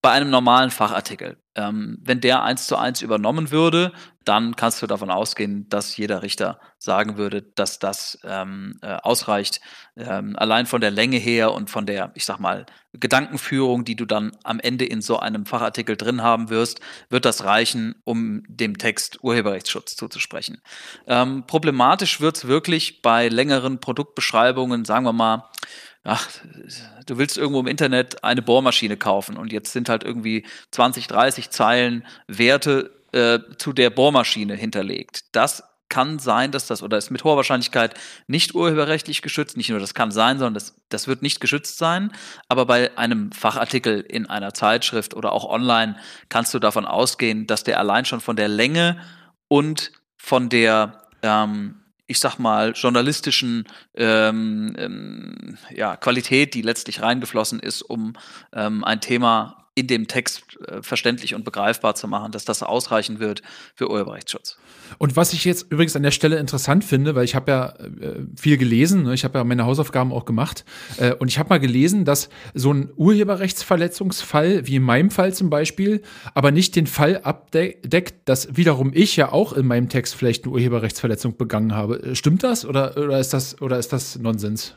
bei einem normalen Fachartikel. Ähm, wenn der eins zu eins übernommen würde, dann kannst du davon ausgehen, dass jeder Richter sagen würde, dass das ähm, äh, ausreicht. Ähm, allein von der Länge her und von der, ich sag mal, Gedankenführung, die du dann am Ende in so einem Fachartikel drin haben wirst, wird das reichen, um dem Text Urheberrechtsschutz zuzusprechen. Ähm, problematisch wird es wirklich bei längeren Produktbeschreibungen, sagen wir mal, ach, du willst irgendwo im Internet eine Bohrmaschine kaufen und jetzt sind halt irgendwie 20, 30 Zeilen Werte äh, zu der Bohrmaschine hinterlegt. Das kann sein, dass das, oder ist mit hoher Wahrscheinlichkeit nicht urheberrechtlich geschützt. Nicht nur das kann sein, sondern das, das wird nicht geschützt sein. Aber bei einem Fachartikel in einer Zeitschrift oder auch online kannst du davon ausgehen, dass der allein schon von der Länge und von der ähm, ich sag mal, journalistischen ähm, ähm, ja, Qualität, die letztlich reingeflossen ist, um ähm, ein Thema in dem Text äh, verständlich und begreifbar zu machen, dass das ausreichen wird für Urheberrechtsschutz. Und was ich jetzt übrigens an der Stelle interessant finde, weil ich habe ja äh, viel gelesen, ne? ich habe ja meine Hausaufgaben auch gemacht äh, und ich habe mal gelesen, dass so ein Urheberrechtsverletzungsfall, wie in meinem Fall zum Beispiel, aber nicht den Fall abdeckt, dass wiederum ich ja auch in meinem Text vielleicht eine Urheberrechtsverletzung begangen habe. Stimmt das oder, oder, ist, das, oder ist das Nonsens?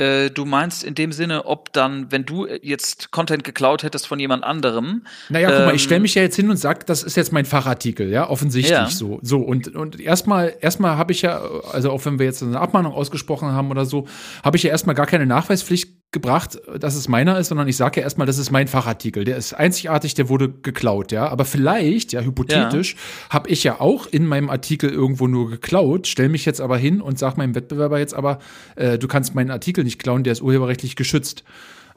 Äh, du meinst in dem Sinne, ob dann, wenn du jetzt Content geklaut hättest von jemand anderem. Naja, guck mal, ich stelle ähm, mich ja jetzt hin und sage, das ist jetzt mein Fachartikel, ja, offensichtlich ja. so. So, und, und erstmal, erstmal habe ich ja, also auch wenn wir jetzt eine Abmahnung ausgesprochen haben oder so, habe ich ja erstmal gar keine Nachweispflicht gebracht, dass es meiner ist, sondern ich sage ja erstmal, das ist mein Fachartikel. Der ist einzigartig, der wurde geklaut, ja. Aber vielleicht, ja, hypothetisch, ja. habe ich ja auch in meinem Artikel irgendwo nur geklaut, stell mich jetzt aber hin und sag meinem Wettbewerber jetzt aber, äh, du kannst meinen Artikel nicht klauen, der ist urheberrechtlich geschützt.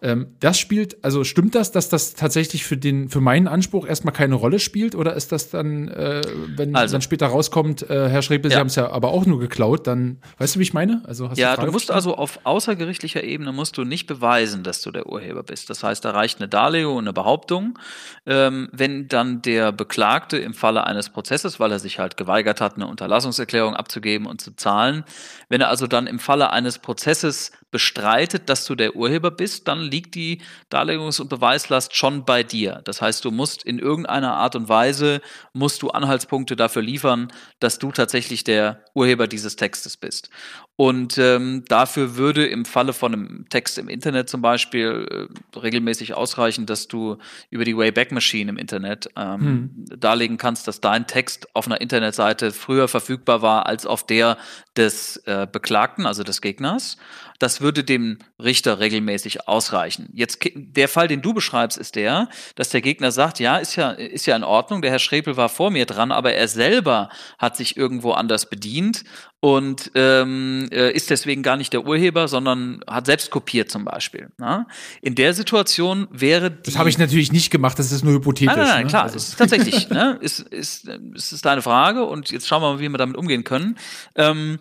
Ähm, das spielt, also stimmt das, dass das tatsächlich für den, für meinen Anspruch erstmal keine Rolle spielt? Oder ist das dann, äh, wenn also, dann später rauskommt, äh, Herr Schrebel, ja. Sie haben es ja aber auch nur geklaut, dann weißt du, wie ich meine? Also hast ja, du, du musst also auf außergerichtlicher Ebene musst du nicht beweisen, dass du der Urheber bist. Das heißt, da reicht eine Darlegung und eine Behauptung. Ähm, wenn dann der Beklagte im Falle eines Prozesses, weil er sich halt geweigert hat, eine Unterlassungserklärung abzugeben und zu zahlen, wenn er also dann im Falle eines Prozesses bestreitet, dass du der Urheber bist, dann liegt die Darlegungs- und Beweislast schon bei dir. Das heißt, du musst in irgendeiner Art und Weise, musst du Anhaltspunkte dafür liefern, dass du tatsächlich der Urheber dieses Textes bist. Und ähm, dafür würde im Falle von einem Text im Internet zum Beispiel äh, regelmäßig ausreichen, dass du über die Wayback Machine im Internet ähm, hm. darlegen kannst, dass dein Text auf einer Internetseite früher verfügbar war als auf der des äh, Beklagten, also des Gegners. Das würde dem Richter regelmäßig ausreichen. Jetzt der Fall, den du beschreibst, ist der, dass der Gegner sagt, ja, ist ja ist ja in Ordnung. Der Herr Schrepel war vor mir dran, aber er selber hat sich irgendwo anders bedient und ähm, äh, ist deswegen gar nicht der Urheber, sondern hat selbst kopiert zum Beispiel. Na? Ne? In der Situation wäre die Das habe ich natürlich nicht gemacht, das ist nur hypothetisch. Nein, nein, nein ne? klar, also. ist tatsächlich. ne? ist, ist, ist, ist deine Frage und jetzt schauen wir mal, wie wir damit umgehen können. Ähm,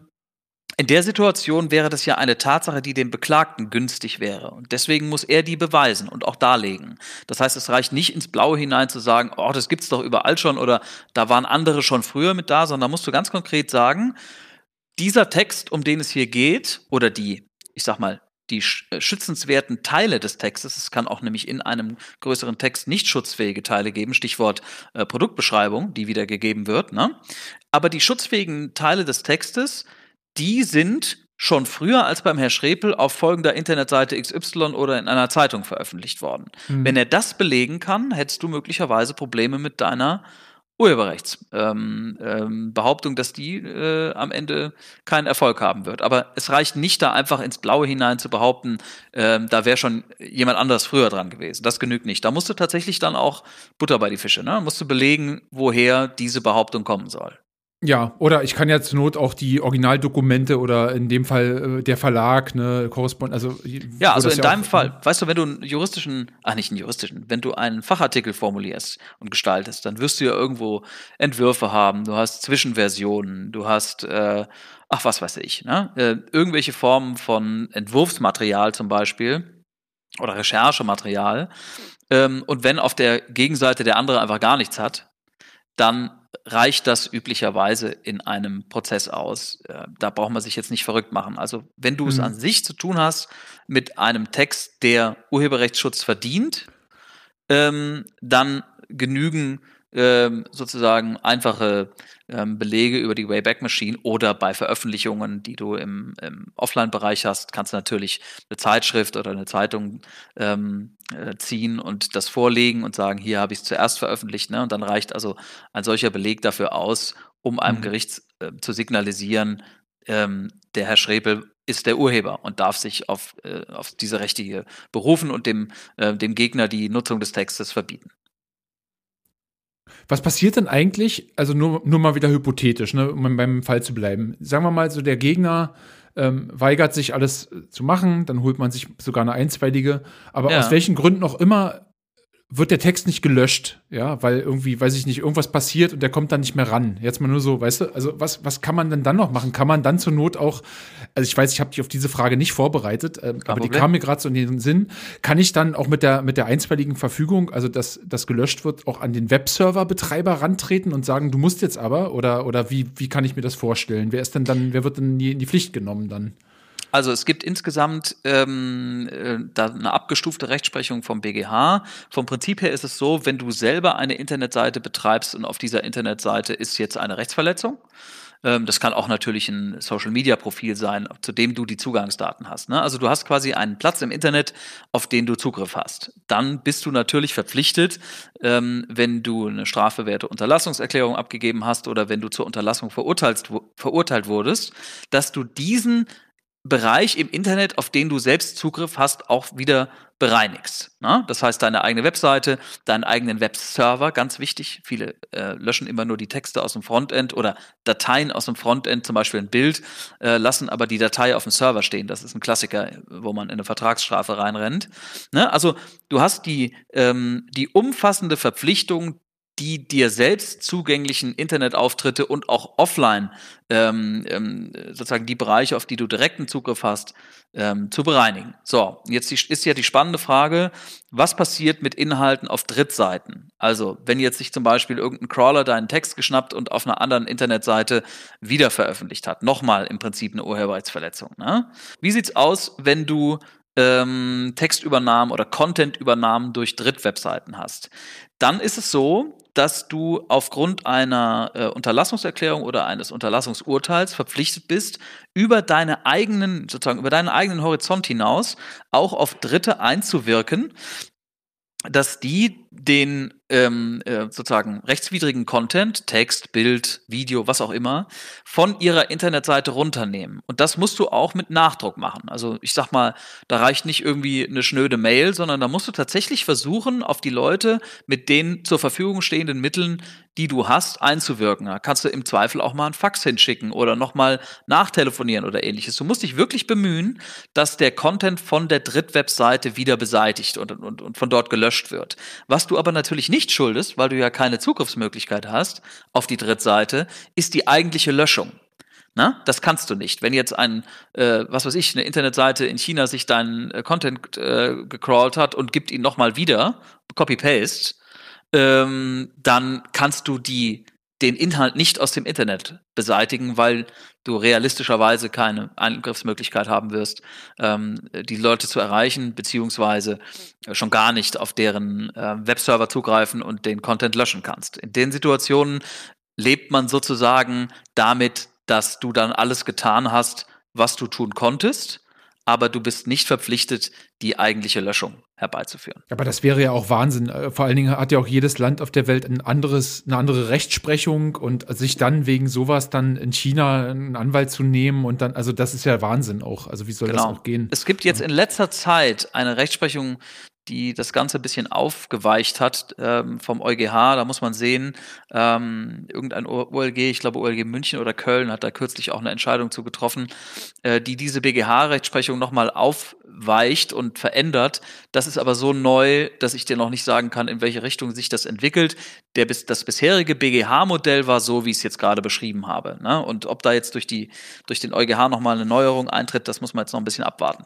in der Situation wäre das ja eine Tatsache, die dem Beklagten günstig wäre. Und deswegen muss er die beweisen und auch darlegen. Das heißt, es reicht nicht ins Blaue hinein zu sagen, oh, das gibt's doch überall schon oder da waren andere schon früher mit da, sondern da musst du ganz konkret sagen, dieser Text, um den es hier geht, oder die, ich sag mal, die äh, schützenswerten Teile des Textes, es kann auch nämlich in einem größeren Text nicht schutzfähige Teile geben, Stichwort äh, Produktbeschreibung, die wieder gegeben wird, ne? aber die schutzfähigen Teile des Textes, die sind schon früher als beim Herr Schrepel auf folgender Internetseite XY oder in einer Zeitung veröffentlicht worden. Mhm. Wenn er das belegen kann, hättest du möglicherweise Probleme mit deiner Urheberrechtsbehauptung, ähm, ähm, dass die äh, am Ende keinen Erfolg haben wird. Aber es reicht nicht, da einfach ins Blaue hinein zu behaupten, ähm, da wäre schon jemand anders früher dran gewesen. Das genügt nicht. Da musst du tatsächlich dann auch Butter bei die Fische, ne? Musst du belegen, woher diese Behauptung kommen soll. Ja, oder ich kann ja zur Not auch die Originaldokumente oder in dem Fall äh, der Verlag, ne, Korrespond, also. Ja, also in ja deinem Fall, weißt du, wenn du einen juristischen, ach nicht einen juristischen, wenn du einen Fachartikel formulierst und gestaltest, dann wirst du ja irgendwo Entwürfe haben, du hast Zwischenversionen, du hast, äh, ach was weiß ich, ne, äh, irgendwelche Formen von Entwurfsmaterial zum Beispiel oder Recherchematerial. Ähm, und wenn auf der Gegenseite der andere einfach gar nichts hat, dann reicht das üblicherweise in einem Prozess aus. Äh, da braucht man sich jetzt nicht verrückt machen. Also wenn du mhm. es an sich zu tun hast mit einem Text, der Urheberrechtsschutz verdient, ähm, dann genügen ähm, sozusagen einfache ähm, Belege über die Wayback Machine oder bei Veröffentlichungen, die du im, im Offline-Bereich hast, kannst du natürlich eine Zeitschrift oder eine Zeitung ähm, äh, ziehen und das vorlegen und sagen, hier habe ich es zuerst veröffentlicht. Ne? Und dann reicht also ein solcher Beleg dafür aus, um einem mhm. Gericht äh, zu signalisieren, ähm, der Herr Schrebel ist der Urheber und darf sich auf, äh, auf diese Rechte hier berufen und dem, äh, dem Gegner die Nutzung des Textes verbieten. Was passiert denn eigentlich, also nur, nur mal wieder hypothetisch, ne, um beim Fall zu bleiben? Sagen wir mal, so der Gegner ähm, weigert sich alles zu machen, dann holt man sich sogar eine einstweilige, aber ja. aus welchen Gründen auch immer wird der Text nicht gelöscht, ja, weil irgendwie, weiß ich nicht, irgendwas passiert und der kommt dann nicht mehr ran. Jetzt mal nur so, weißt du, also was, was kann man denn dann noch machen? Kann man dann zur Not auch, also ich weiß, ich habe dich auf diese Frage nicht vorbereitet, äh, aber Problem. die kam mir gerade so in den Sinn, kann ich dann auch mit der, mit der einstweiligen Verfügung, also dass das gelöscht wird, auch an den Webserver-Betreiber rantreten und sagen, du musst jetzt aber, oder, oder wie, wie kann ich mir das vorstellen? Wer ist denn dann, wer wird denn in die Pflicht genommen dann? Also es gibt insgesamt ähm, äh, da eine abgestufte Rechtsprechung vom BGH. Vom Prinzip her ist es so, wenn du selber eine Internetseite betreibst und auf dieser Internetseite ist jetzt eine Rechtsverletzung, ähm, das kann auch natürlich ein Social-Media-Profil sein, zu dem du die Zugangsdaten hast. Ne? Also du hast quasi einen Platz im Internet, auf den du Zugriff hast. Dann bist du natürlich verpflichtet, ähm, wenn du eine strafbewährte Unterlassungserklärung abgegeben hast oder wenn du zur Unterlassung verurteilt, verurteilt wurdest, dass du diesen Bereich im Internet, auf den du selbst Zugriff hast, auch wieder bereinigst. Ne? Das heißt, deine eigene Webseite, deinen eigenen Webserver, ganz wichtig. Viele äh, löschen immer nur die Texte aus dem Frontend oder Dateien aus dem Frontend, zum Beispiel ein Bild, äh, lassen aber die Datei auf dem Server stehen. Das ist ein Klassiker, wo man in eine Vertragsstrafe reinrennt. Ne? Also du hast die, ähm, die umfassende Verpflichtung, die dir selbst zugänglichen Internetauftritte und auch offline ähm, ähm, sozusagen die Bereiche, auf die du direkten Zugriff hast, ähm, zu bereinigen. So, jetzt ist ja die spannende Frage, was passiert mit Inhalten auf Drittseiten? Also, wenn jetzt sich zum Beispiel irgendein Crawler deinen Text geschnappt und auf einer anderen Internetseite wieder veröffentlicht hat. Nochmal im Prinzip eine Urheberrechtsverletzung. Ne? Wie sieht's aus, wenn du ähm, Textübernahmen oder Contentübernahmen durch Drittwebseiten hast, dann ist es so, dass du aufgrund einer äh, Unterlassungserklärung oder eines Unterlassungsurteils verpflichtet bist, über deine eigenen, sozusagen über deinen eigenen Horizont hinaus auch auf Dritte einzuwirken, dass die den ähm, äh, sozusagen rechtswidrigen Content, Text, Bild, Video, was auch immer, von ihrer Internetseite runternehmen. Und das musst du auch mit Nachdruck machen. Also ich sag mal, da reicht nicht irgendwie eine schnöde Mail, sondern da musst du tatsächlich versuchen, auf die Leute mit den zur Verfügung stehenden Mitteln die du hast, einzuwirken. Da kannst du im Zweifel auch mal ein Fax hinschicken oder nochmal nachtelefonieren oder ähnliches. Du musst dich wirklich bemühen, dass der Content von der Drittwebseite wieder beseitigt und, und, und von dort gelöscht wird. Was du aber natürlich nicht schuldest, weil du ja keine Zugriffsmöglichkeit hast auf die Drittseite, ist die eigentliche Löschung. Na, das kannst du nicht. Wenn jetzt ein, äh, was weiß ich, eine Internetseite in China sich deinen äh, Content äh, gecrawlt hat und gibt ihn nochmal wieder, Copy-Paste, ähm, dann kannst du die, den Inhalt nicht aus dem Internet beseitigen, weil du realistischerweise keine Eingriffsmöglichkeit haben wirst, ähm, die Leute zu erreichen, beziehungsweise schon gar nicht auf deren äh, Webserver zugreifen und den Content löschen kannst. In den Situationen lebt man sozusagen damit, dass du dann alles getan hast, was du tun konntest aber du bist nicht verpflichtet, die eigentliche Löschung herbeizuführen. Aber das wäre ja auch Wahnsinn. Äh, vor allen Dingen hat ja auch jedes Land auf der Welt ein anderes, eine andere Rechtsprechung und sich dann wegen sowas dann in China einen Anwalt zu nehmen und dann, also das ist ja Wahnsinn auch. Also wie soll genau. das auch gehen? Es gibt jetzt in letzter Zeit eine Rechtsprechung die das Ganze ein bisschen aufgeweicht hat ähm, vom EuGH. Da muss man sehen, ähm, irgendein OLG, ich glaube OLG München oder Köln hat da kürzlich auch eine Entscheidung zu getroffen, äh, die diese BGH-Rechtsprechung nochmal aufweicht und verändert. Das ist aber so neu, dass ich dir noch nicht sagen kann, in welche Richtung sich das entwickelt. Der, das bisherige BGH-Modell war so, wie ich es jetzt gerade beschrieben habe. Ne? Und ob da jetzt durch, die, durch den EuGH nochmal eine Neuerung eintritt, das muss man jetzt noch ein bisschen abwarten.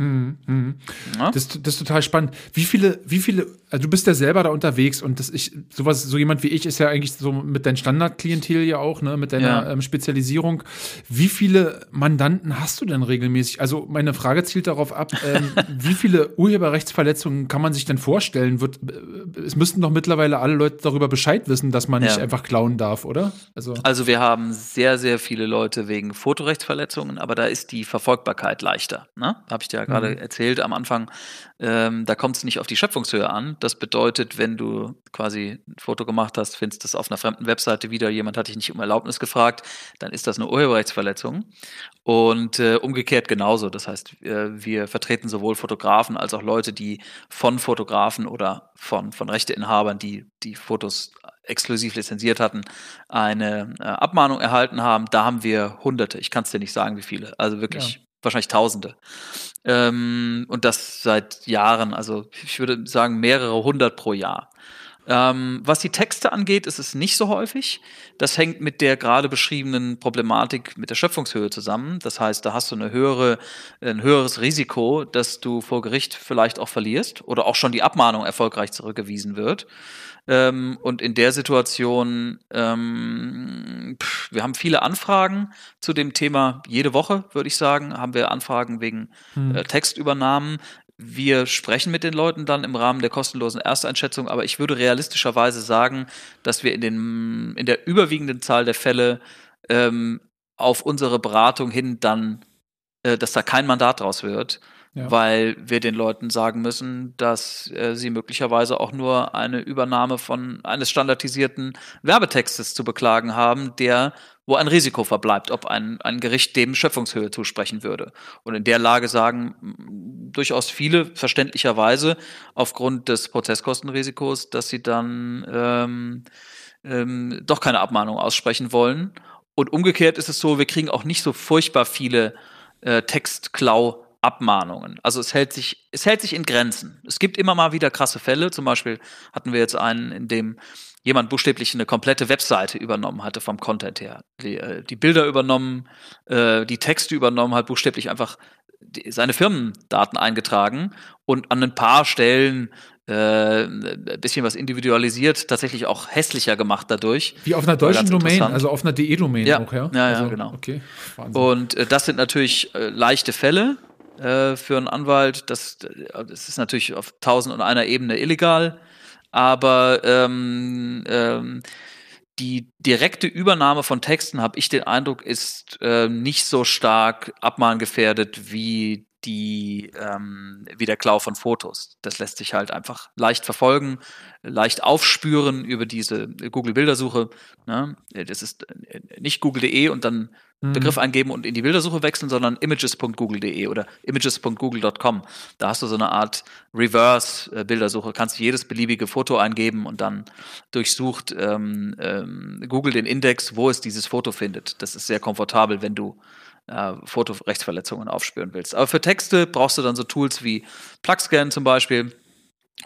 Hm, hm. Ja? Das, das ist total spannend. Wie viele, wie viele, also du bist ja selber da unterwegs und das ich, sowas, so jemand wie ich ist ja eigentlich so mit deinem Standardklientel ja auch, ne, mit deiner ja. ähm, Spezialisierung. Wie viele Mandanten hast du denn regelmäßig? Also meine Frage zielt darauf ab, ähm, wie viele Urheberrechtsverletzungen kann man sich denn vorstellen? Wird, äh, es müssten doch mittlerweile alle Leute darüber Bescheid wissen, dass man ja. nicht einfach klauen darf, oder? Also, also wir haben sehr, sehr viele Leute wegen Fotorechtsverletzungen, aber da ist die Verfolgbarkeit leichter. Ne? Habe ich dir ja gerade mhm. erzählt am Anfang, ähm, da kommt es nicht auf die Schöpfungshöhe an. Das bedeutet, wenn du quasi ein Foto gemacht hast, findest es auf einer fremden Webseite wieder, jemand hat dich nicht um Erlaubnis gefragt, dann ist das eine Urheberrechtsverletzung. Und äh, umgekehrt genauso. Das heißt, äh, wir vertreten sowohl Fotografen als auch Leute, die von Fotografen oder von, von Rechteinhabern, die die Fotos exklusiv lizenziert hatten, eine äh, Abmahnung erhalten haben. Da haben wir Hunderte. Ich kann es dir nicht sagen, wie viele. Also wirklich ja wahrscheinlich Tausende. Ähm, und das seit Jahren, also ich würde sagen mehrere hundert pro Jahr. Ähm, was die Texte angeht, ist es nicht so häufig. Das hängt mit der gerade beschriebenen Problematik mit der Schöpfungshöhe zusammen. Das heißt, da hast du eine höhere, ein höheres Risiko, dass du vor Gericht vielleicht auch verlierst oder auch schon die Abmahnung erfolgreich zurückgewiesen wird. Ähm, und in der Situation, ähm, pff, wir haben viele Anfragen zu dem Thema. Jede Woche, würde ich sagen, haben wir Anfragen wegen hm. äh, Textübernahmen. Wir sprechen mit den Leuten dann im Rahmen der kostenlosen Ersteinschätzung, aber ich würde realistischerweise sagen, dass wir in, den, in der überwiegenden Zahl der Fälle ähm, auf unsere Beratung hin dann, äh, dass da kein Mandat draus wird ja. weil wir den Leuten sagen müssen, dass äh, sie möglicherweise auch nur eine Übernahme von eines standardisierten Werbetextes zu beklagen haben, der wo ein Risiko verbleibt, ob ein, ein Gericht dem Schöpfungshöhe zusprechen würde. Und in der Lage sagen durchaus viele verständlicherweise aufgrund des Prozesskostenrisikos, dass sie dann ähm, ähm, doch keine Abmahnung aussprechen wollen. Und umgekehrt ist es so, wir kriegen auch nicht so furchtbar viele äh, Textklau Abmahnungen. Also es hält sich, es hält sich in Grenzen. Es gibt immer mal wieder krasse Fälle. Zum Beispiel hatten wir jetzt einen, in dem jemand buchstäblich eine komplette Webseite übernommen hatte vom Content her. Die, äh, die Bilder übernommen, äh, die Texte übernommen, hat buchstäblich einfach die, seine Firmendaten eingetragen und an ein paar Stellen äh, ein bisschen was individualisiert, tatsächlich auch hässlicher gemacht dadurch. Wie auf einer deutschen Domain, also auf einer DE-Domain ja. auch, ja? Ja, also, ja, genau. Okay, Wahnsinn. Und äh, das sind natürlich äh, leichte Fälle, äh, für einen Anwalt. Das, das ist natürlich auf tausend und einer Ebene illegal, aber ähm, ähm, die direkte Übernahme von Texten, habe ich den Eindruck, ist äh, nicht so stark abmahngefährdet wie die ähm, wie der Klau von Fotos. Das lässt sich halt einfach leicht verfolgen, leicht aufspüren über diese Google-Bildersuche. Ne? Das ist äh, nicht google.de und dann mhm. Begriff eingeben und in die Bildersuche wechseln, sondern images.google.de oder images.google.com. Da hast du so eine Art Reverse-Bildersuche. Kannst jedes beliebige Foto eingeben und dann durchsucht ähm, ähm, Google den Index, wo es dieses Foto findet. Das ist sehr komfortabel, wenn du äh, Fotorechtsverletzungen aufspüren willst. Aber für Texte brauchst du dann so Tools wie Plugscan zum Beispiel.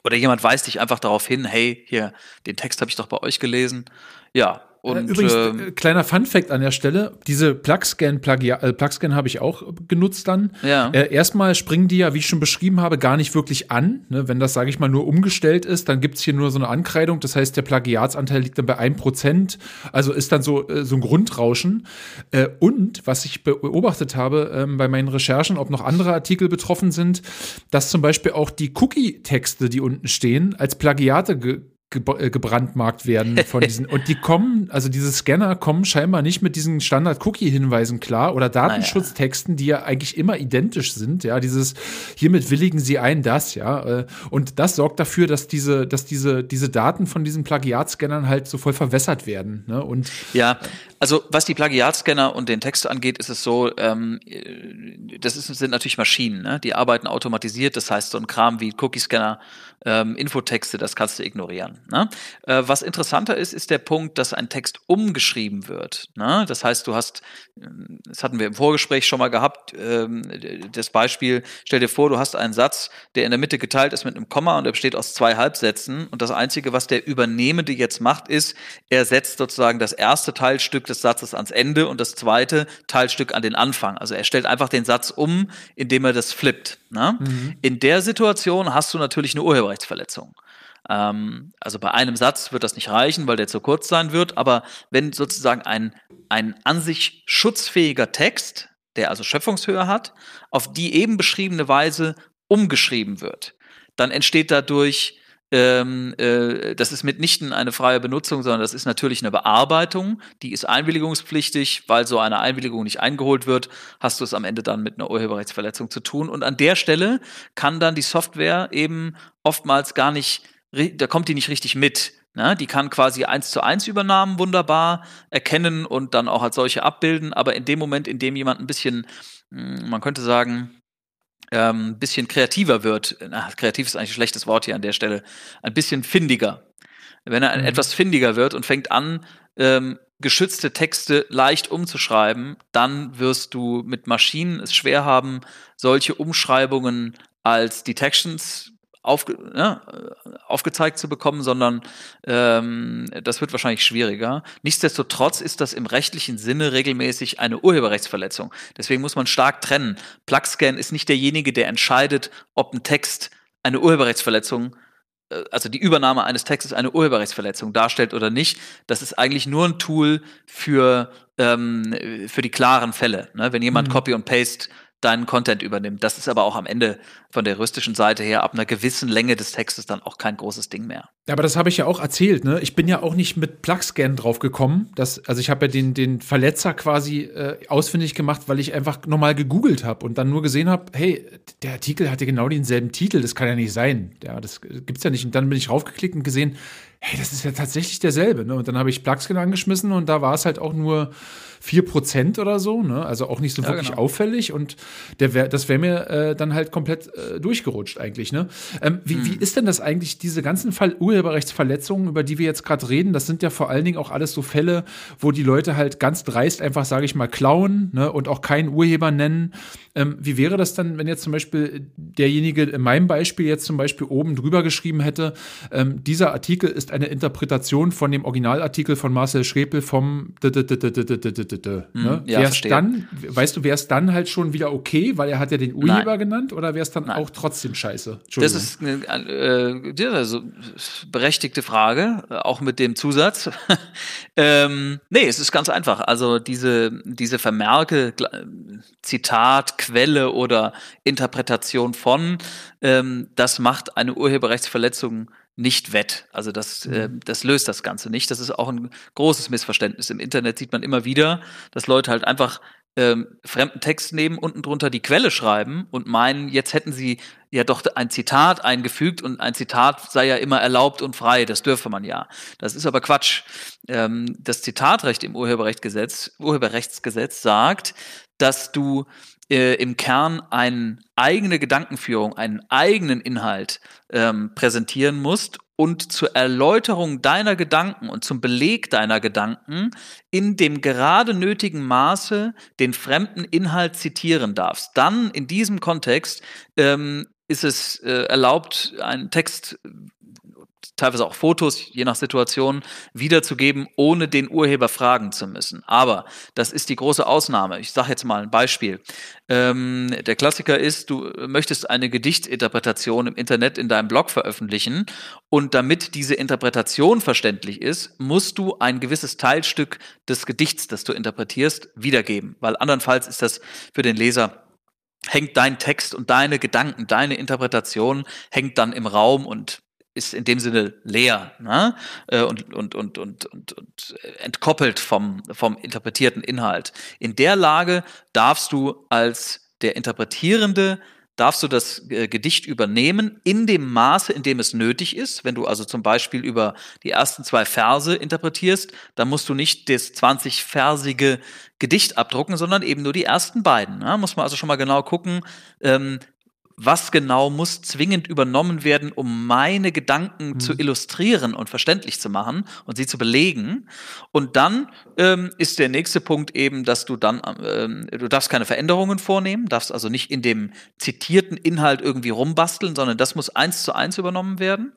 Oder jemand weist dich einfach darauf hin, hey, hier, den Text habe ich doch bei euch gelesen. Ja, und, Übrigens, ähm, äh, kleiner Fun-Fact an der Stelle: Diese Plugscan, äh, Plugscan habe ich auch genutzt dann. Ja. Äh, erstmal springen die ja, wie ich schon beschrieben habe, gar nicht wirklich an. Ne? Wenn das, sage ich mal, nur umgestellt ist, dann gibt es hier nur so eine Ankreidung. Das heißt, der Plagiatsanteil liegt dann bei 1%. Also ist dann so, äh, so ein Grundrauschen. Äh, und was ich beobachtet habe ähm, bei meinen Recherchen, ob noch andere Artikel betroffen sind, dass zum Beispiel auch die Cookie-Texte, die unten stehen, als Plagiate ge äh, gebrandmarkt werden von diesen. und die kommen, also diese Scanner kommen scheinbar nicht mit diesen Standard-Cookie-Hinweisen klar oder Datenschutztexten, die ja eigentlich immer identisch sind. Ja, dieses hiermit willigen sie ein, das, ja. Äh, und das sorgt dafür, dass diese, dass diese, diese Daten von diesen Plagiatscannern halt so voll verwässert werden. Ne? Und ja, also was die Plagiatscanner und den Text angeht, ist es so, ähm, das ist, sind natürlich Maschinen, ne? die arbeiten automatisiert, das heißt so ein Kram wie Cookie-Scanner, ähm, Infotexte, das kannst du ignorieren. Ne? Äh, was interessanter ist, ist der Punkt, dass ein Text umgeschrieben wird. Ne? Das heißt, du hast, äh, das hatten wir im Vorgespräch schon mal gehabt, ähm, das Beispiel, stell dir vor, du hast einen Satz, der in der Mitte geteilt ist mit einem Komma und er besteht aus zwei Halbsätzen und das Einzige, was der Übernehmende jetzt macht, ist, er setzt sozusagen das erste Teilstück des Satzes ans Ende und das zweite Teilstück an den Anfang. Also er stellt einfach den Satz um, indem er das flippt. Ne? Mhm. In der Situation hast du natürlich eine Urheberrechtsverletzung. Ähm, also bei einem Satz wird das nicht reichen, weil der zu kurz sein wird, aber wenn sozusagen ein, ein an sich schutzfähiger Text, der also Schöpfungshöhe hat, auf die eben beschriebene Weise umgeschrieben wird, dann entsteht dadurch ähm, äh, das ist mitnichten eine freie Benutzung, sondern das ist natürlich eine Bearbeitung. Die ist einwilligungspflichtig, weil so eine Einwilligung nicht eingeholt wird, hast du es am Ende dann mit einer Urheberrechtsverletzung zu tun. Und an der Stelle kann dann die Software eben oftmals gar nicht da kommt die nicht richtig mit. Ne? Die kann quasi eins zu eins Übernahmen wunderbar erkennen und dann auch als solche abbilden, aber in dem Moment, in dem jemand ein bisschen, hm, man könnte sagen, ähm, bisschen kreativer wird, na, kreativ ist eigentlich ein schlechtes Wort hier an der Stelle, ein bisschen findiger. Wenn er mhm. etwas findiger wird und fängt an, ähm, geschützte Texte leicht umzuschreiben, dann wirst du mit Maschinen es schwer haben, solche Umschreibungen als Detections aufge, ja, aufgezeigt zu bekommen, sondern ähm, das wird wahrscheinlich schwieriger. Nichtsdestotrotz ist das im rechtlichen Sinne regelmäßig eine Urheberrechtsverletzung. Deswegen muss man stark trennen. Plugscan ist nicht derjenige, der entscheidet, ob ein Text eine Urheberrechtsverletzung äh, also die Übernahme eines Textes eine Urheberrechtsverletzung darstellt oder nicht, das ist eigentlich nur ein Tool für, ähm, für die klaren Fälle. Ne? Wenn jemand mhm. Copy und Paste deinen Content übernimmt. Das ist aber auch am Ende von der juristischen Seite her ab einer gewissen Länge des Textes dann auch kein großes Ding mehr. Ja, aber das habe ich ja auch erzählt. Ne? Ich bin ja auch nicht mit Plugscan drauf gekommen. Dass, also ich habe ja den, den Verletzer quasi äh, ausfindig gemacht, weil ich einfach nochmal gegoogelt habe und dann nur gesehen habe, hey, der Artikel hatte genau denselben Titel. Das kann ja nicht sein. Ja, das gibt's ja nicht. Und dann bin ich raufgeklickt und gesehen, hey, das ist ja tatsächlich derselbe. Ne? Und dann habe ich Plugscan angeschmissen und da war es halt auch nur 4% oder so, ne? Also auch nicht so ja, wirklich genau. auffällig und der wär, das wäre mir äh, dann halt komplett äh, durchgerutscht eigentlich, ne? Ähm, wie, hm. wie ist denn das eigentlich, diese ganzen Fall Urheberrechtsverletzungen, über die wir jetzt gerade reden, das sind ja vor allen Dingen auch alles so Fälle, wo die Leute halt ganz dreist einfach, sage ich mal, klauen, ne? Und auch keinen Urheber nennen. Ähm, wie wäre das dann, wenn jetzt zum Beispiel derjenige in meinem Beispiel jetzt zum Beispiel oben drüber geschrieben hätte, ähm, dieser Artikel ist eine Interpretation von dem Originalartikel von Marcel Schrepel vom Ne? Hm, ja, wär's dann, weißt du, wäre es dann halt schon wieder okay, weil er hat ja den Urheber Nein. genannt, oder wäre es dann Nein. auch trotzdem scheiße? Das ist eine äh, also, berechtigte Frage, auch mit dem Zusatz. ähm, nee, es ist ganz einfach. Also diese, diese Vermerke, Zitat, Quelle oder Interpretation von, ähm, das macht eine Urheberrechtsverletzung nicht wett. Also das, äh, mhm. das löst das Ganze nicht. Das ist auch ein großes Missverständnis. Im Internet sieht man immer wieder, dass Leute halt einfach ähm, fremden Text nehmen, unten drunter die Quelle schreiben und meinen, jetzt hätten sie ja doch ein Zitat eingefügt und ein Zitat sei ja immer erlaubt und frei, das dürfe man ja. Das ist aber Quatsch. Ähm, das Zitatrecht im Urheberrechtsgesetz, Urheberrechtsgesetz sagt, dass du äh, im Kern eine eigene Gedankenführung, einen eigenen Inhalt ähm, präsentieren musst und zur Erläuterung deiner Gedanken und zum Beleg deiner Gedanken in dem gerade nötigen Maße den fremden Inhalt zitieren darfst. Dann in diesem Kontext ähm, ist es äh, erlaubt, einen Text teilweise auch Fotos, je nach Situation, wiederzugeben, ohne den Urheber fragen zu müssen. Aber das ist die große Ausnahme. Ich sage jetzt mal ein Beispiel. Ähm, der Klassiker ist, du möchtest eine Gedichtsinterpretation im Internet in deinem Blog veröffentlichen und damit diese Interpretation verständlich ist, musst du ein gewisses Teilstück des Gedichts, das du interpretierst, wiedergeben, weil andernfalls ist das für den Leser hängt dein Text und deine Gedanken, deine Interpretation hängt dann im Raum und ist in dem Sinne leer ne? Äh, und, und, und, und, und, und entkoppelt vom, vom interpretierten Inhalt. In der Lage darfst du als der Interpretierende darfst du das äh, Gedicht übernehmen in dem Maße, in dem es nötig ist. Wenn du also zum Beispiel über die ersten zwei Verse interpretierst, dann musst du nicht das 20-versige Gedicht abdrucken, sondern eben nur die ersten beiden. Ne? Muss man also schon mal genau gucken, ähm, was genau muss zwingend übernommen werden, um meine Gedanken mhm. zu illustrieren und verständlich zu machen und sie zu belegen. Und dann ähm, ist der nächste Punkt eben, dass du dann, ähm, du darfst keine Veränderungen vornehmen, darfst also nicht in dem zitierten Inhalt irgendwie rumbasteln, sondern das muss eins zu eins übernommen werden.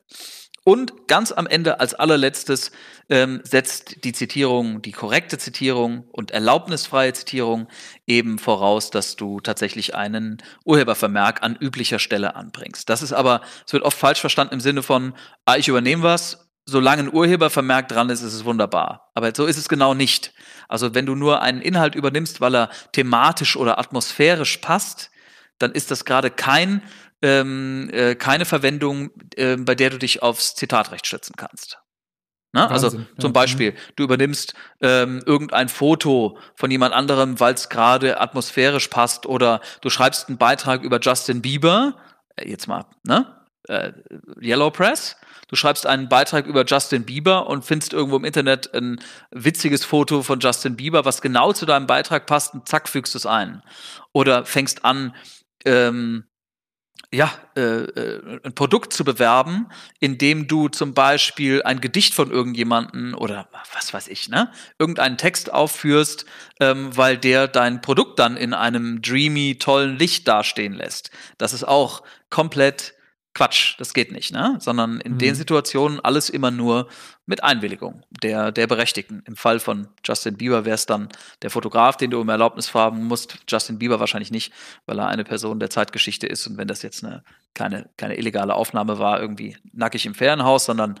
Und ganz am Ende als allerletztes ähm, setzt die Zitierung, die korrekte Zitierung und erlaubnisfreie Zitierung eben voraus, dass du tatsächlich einen Urhebervermerk an üblicher Stelle anbringst. Das ist aber, es wird oft falsch verstanden im Sinne von, ah, ich übernehme was, solange ein Urhebervermerk dran ist, ist es wunderbar. Aber so ist es genau nicht. Also wenn du nur einen Inhalt übernimmst, weil er thematisch oder atmosphärisch passt, dann ist das gerade kein ähm, äh, keine Verwendung, äh, bei der du dich aufs Zitatrecht stützen kannst. Ne? Also zum ja. Beispiel, du übernimmst ähm, irgendein Foto von jemand anderem, weil es gerade atmosphärisch passt, oder du schreibst einen Beitrag über Justin Bieber, äh, jetzt mal, ne? Äh, Yellow Press. Du schreibst einen Beitrag über Justin Bieber und findest irgendwo im Internet ein witziges Foto von Justin Bieber, was genau zu deinem Beitrag passt, und zack, fügst es ein. Oder fängst an, ähm, ja, äh, äh, ein Produkt zu bewerben, indem du zum Beispiel ein Gedicht von irgendjemanden oder was weiß ich, ne, irgendeinen Text aufführst, ähm, weil der dein Produkt dann in einem dreamy, tollen Licht dastehen lässt. Das ist auch komplett Quatsch, das geht nicht, ne? Sondern in mhm. den Situationen alles immer nur mit Einwilligung der, der Berechtigten. Im Fall von Justin Bieber wäre es dann der Fotograf, den du um Erlaubnis fragen musst. Justin Bieber wahrscheinlich nicht, weil er eine Person der Zeitgeschichte ist. Und wenn das jetzt eine keine, keine illegale Aufnahme war, irgendwie nackig im Ferienhaus, sondern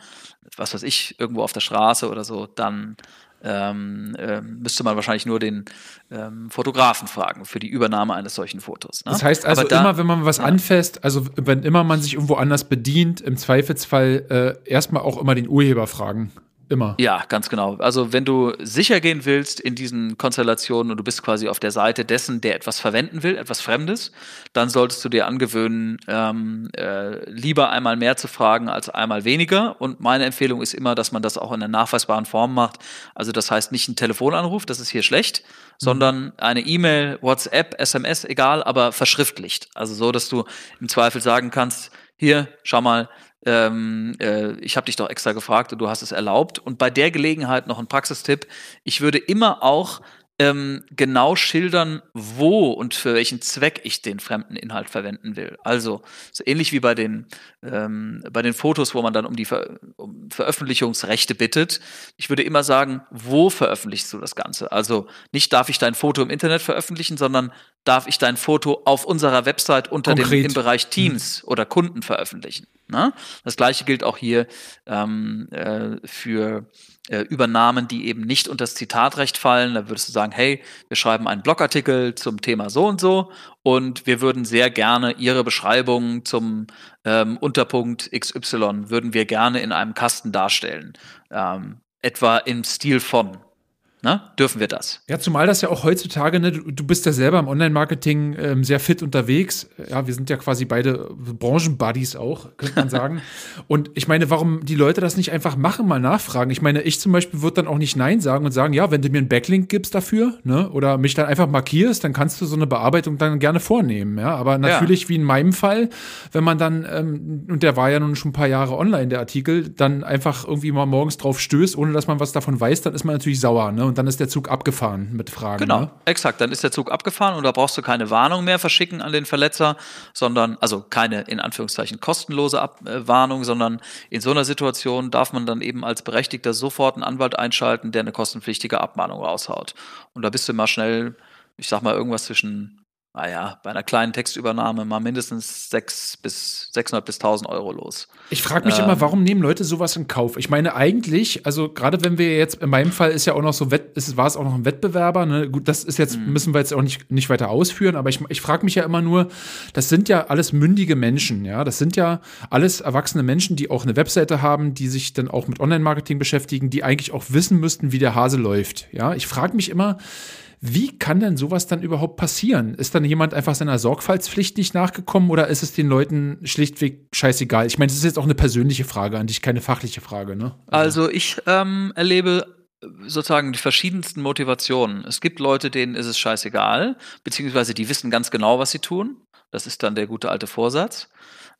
was weiß ich, irgendwo auf der Straße oder so, dann ähm, äh, müsste man wahrscheinlich nur den ähm, Fotografen fragen für die Übernahme eines solchen Fotos. Ne? Das heißt also da, immer, wenn man was ja. anfasst, also wenn immer man sich irgendwo anders bedient, im Zweifelsfall äh, erstmal auch immer den Urheber fragen. Immer. Ja, ganz genau. Also wenn du sicher gehen willst in diesen Konstellationen und du bist quasi auf der Seite dessen, der etwas verwenden will, etwas Fremdes, dann solltest du dir angewöhnen, ähm, äh, lieber einmal mehr zu fragen als einmal weniger. Und meine Empfehlung ist immer, dass man das auch in einer nachweisbaren Form macht. Also das heißt nicht ein Telefonanruf, das ist hier schlecht, mhm. sondern eine E-Mail, WhatsApp, SMS, egal, aber verschriftlicht. Also so, dass du im Zweifel sagen kannst, hier, schau mal, ähm, äh, ich habe dich doch extra gefragt und du hast es erlaubt. Und bei der Gelegenheit noch ein Praxistipp. Ich würde immer auch ähm, genau schildern, wo und für welchen Zweck ich den fremden Inhalt verwenden will. Also so ähnlich wie bei den ähm, bei den Fotos, wo man dann um die Ver um Veröffentlichungsrechte bittet. Ich würde immer sagen, wo veröffentlichst du das Ganze? Also nicht darf ich dein Foto im Internet veröffentlichen, sondern darf ich dein Foto auf unserer Website unter Konkret. dem im Bereich Teams mhm. oder Kunden veröffentlichen. Ne? Das gleiche gilt auch hier ähm, äh, für äh, Übernahmen, die eben nicht unter das Zitatrecht fallen. Da würdest du sagen, hey, wir schreiben einen Blogartikel zum Thema so und so und wir würden sehr gerne Ihre Beschreibung zum ähm, Unterpunkt XY würden wir gerne in einem Kasten darstellen. Ähm, etwa im Stil von. Ne? Dürfen wir das? Ja, zumal das ja auch heutzutage, ne, du, du bist ja selber im Online-Marketing ähm, sehr fit unterwegs. Ja, wir sind ja quasi beide Branchenbuddies auch, könnte man sagen. und ich meine, warum die Leute das nicht einfach machen, mal nachfragen? Ich meine, ich zum Beispiel würde dann auch nicht Nein sagen und sagen, ja, wenn du mir einen Backlink gibst dafür, ne, oder mich dann einfach markierst, dann kannst du so eine Bearbeitung dann gerne vornehmen. Ja, aber natürlich, ja. wie in meinem Fall, wenn man dann, ähm, und der war ja nun schon ein paar Jahre online, der Artikel, dann einfach irgendwie mal morgens drauf stößt, ohne dass man was davon weiß, dann ist man natürlich sauer, ne? Und dann ist der Zug abgefahren mit Fragen. Genau, ne? exakt. Dann ist der Zug abgefahren und da brauchst du keine Warnung mehr verschicken an den Verletzer, sondern, also keine in Anführungszeichen kostenlose Ab äh, Warnung, sondern in so einer Situation darf man dann eben als Berechtigter sofort einen Anwalt einschalten, der eine kostenpflichtige Abmahnung raushaut. Und da bist du immer schnell, ich sag mal, irgendwas zwischen naja, bei einer kleinen Textübernahme mal mindestens 6 bis 600 bis 1000 Euro los. Ich frage mich ähm, immer, warum nehmen Leute sowas in Kauf? Ich meine eigentlich, also gerade wenn wir jetzt, in meinem Fall ist ja auch noch so, ist, war es auch noch ein Wettbewerber, ne? gut, das ist jetzt, mhm. müssen wir jetzt auch nicht, nicht weiter ausführen, aber ich, ich frage mich ja immer nur, das sind ja alles mündige Menschen, ja, das sind ja alles erwachsene Menschen, die auch eine Webseite haben, die sich dann auch mit Online-Marketing beschäftigen, die eigentlich auch wissen müssten, wie der Hase läuft, ja. Ich frage mich immer, wie kann denn sowas dann überhaupt passieren? Ist dann jemand einfach seiner Sorgfaltspflicht nicht nachgekommen oder ist es den Leuten schlichtweg scheißegal? Ich meine, das ist jetzt auch eine persönliche Frage an dich, keine fachliche Frage, ne? Also, ich ähm, erlebe sozusagen die verschiedensten Motivationen. Es gibt Leute, denen ist es scheißegal, beziehungsweise die wissen ganz genau, was sie tun. Das ist dann der gute alte Vorsatz.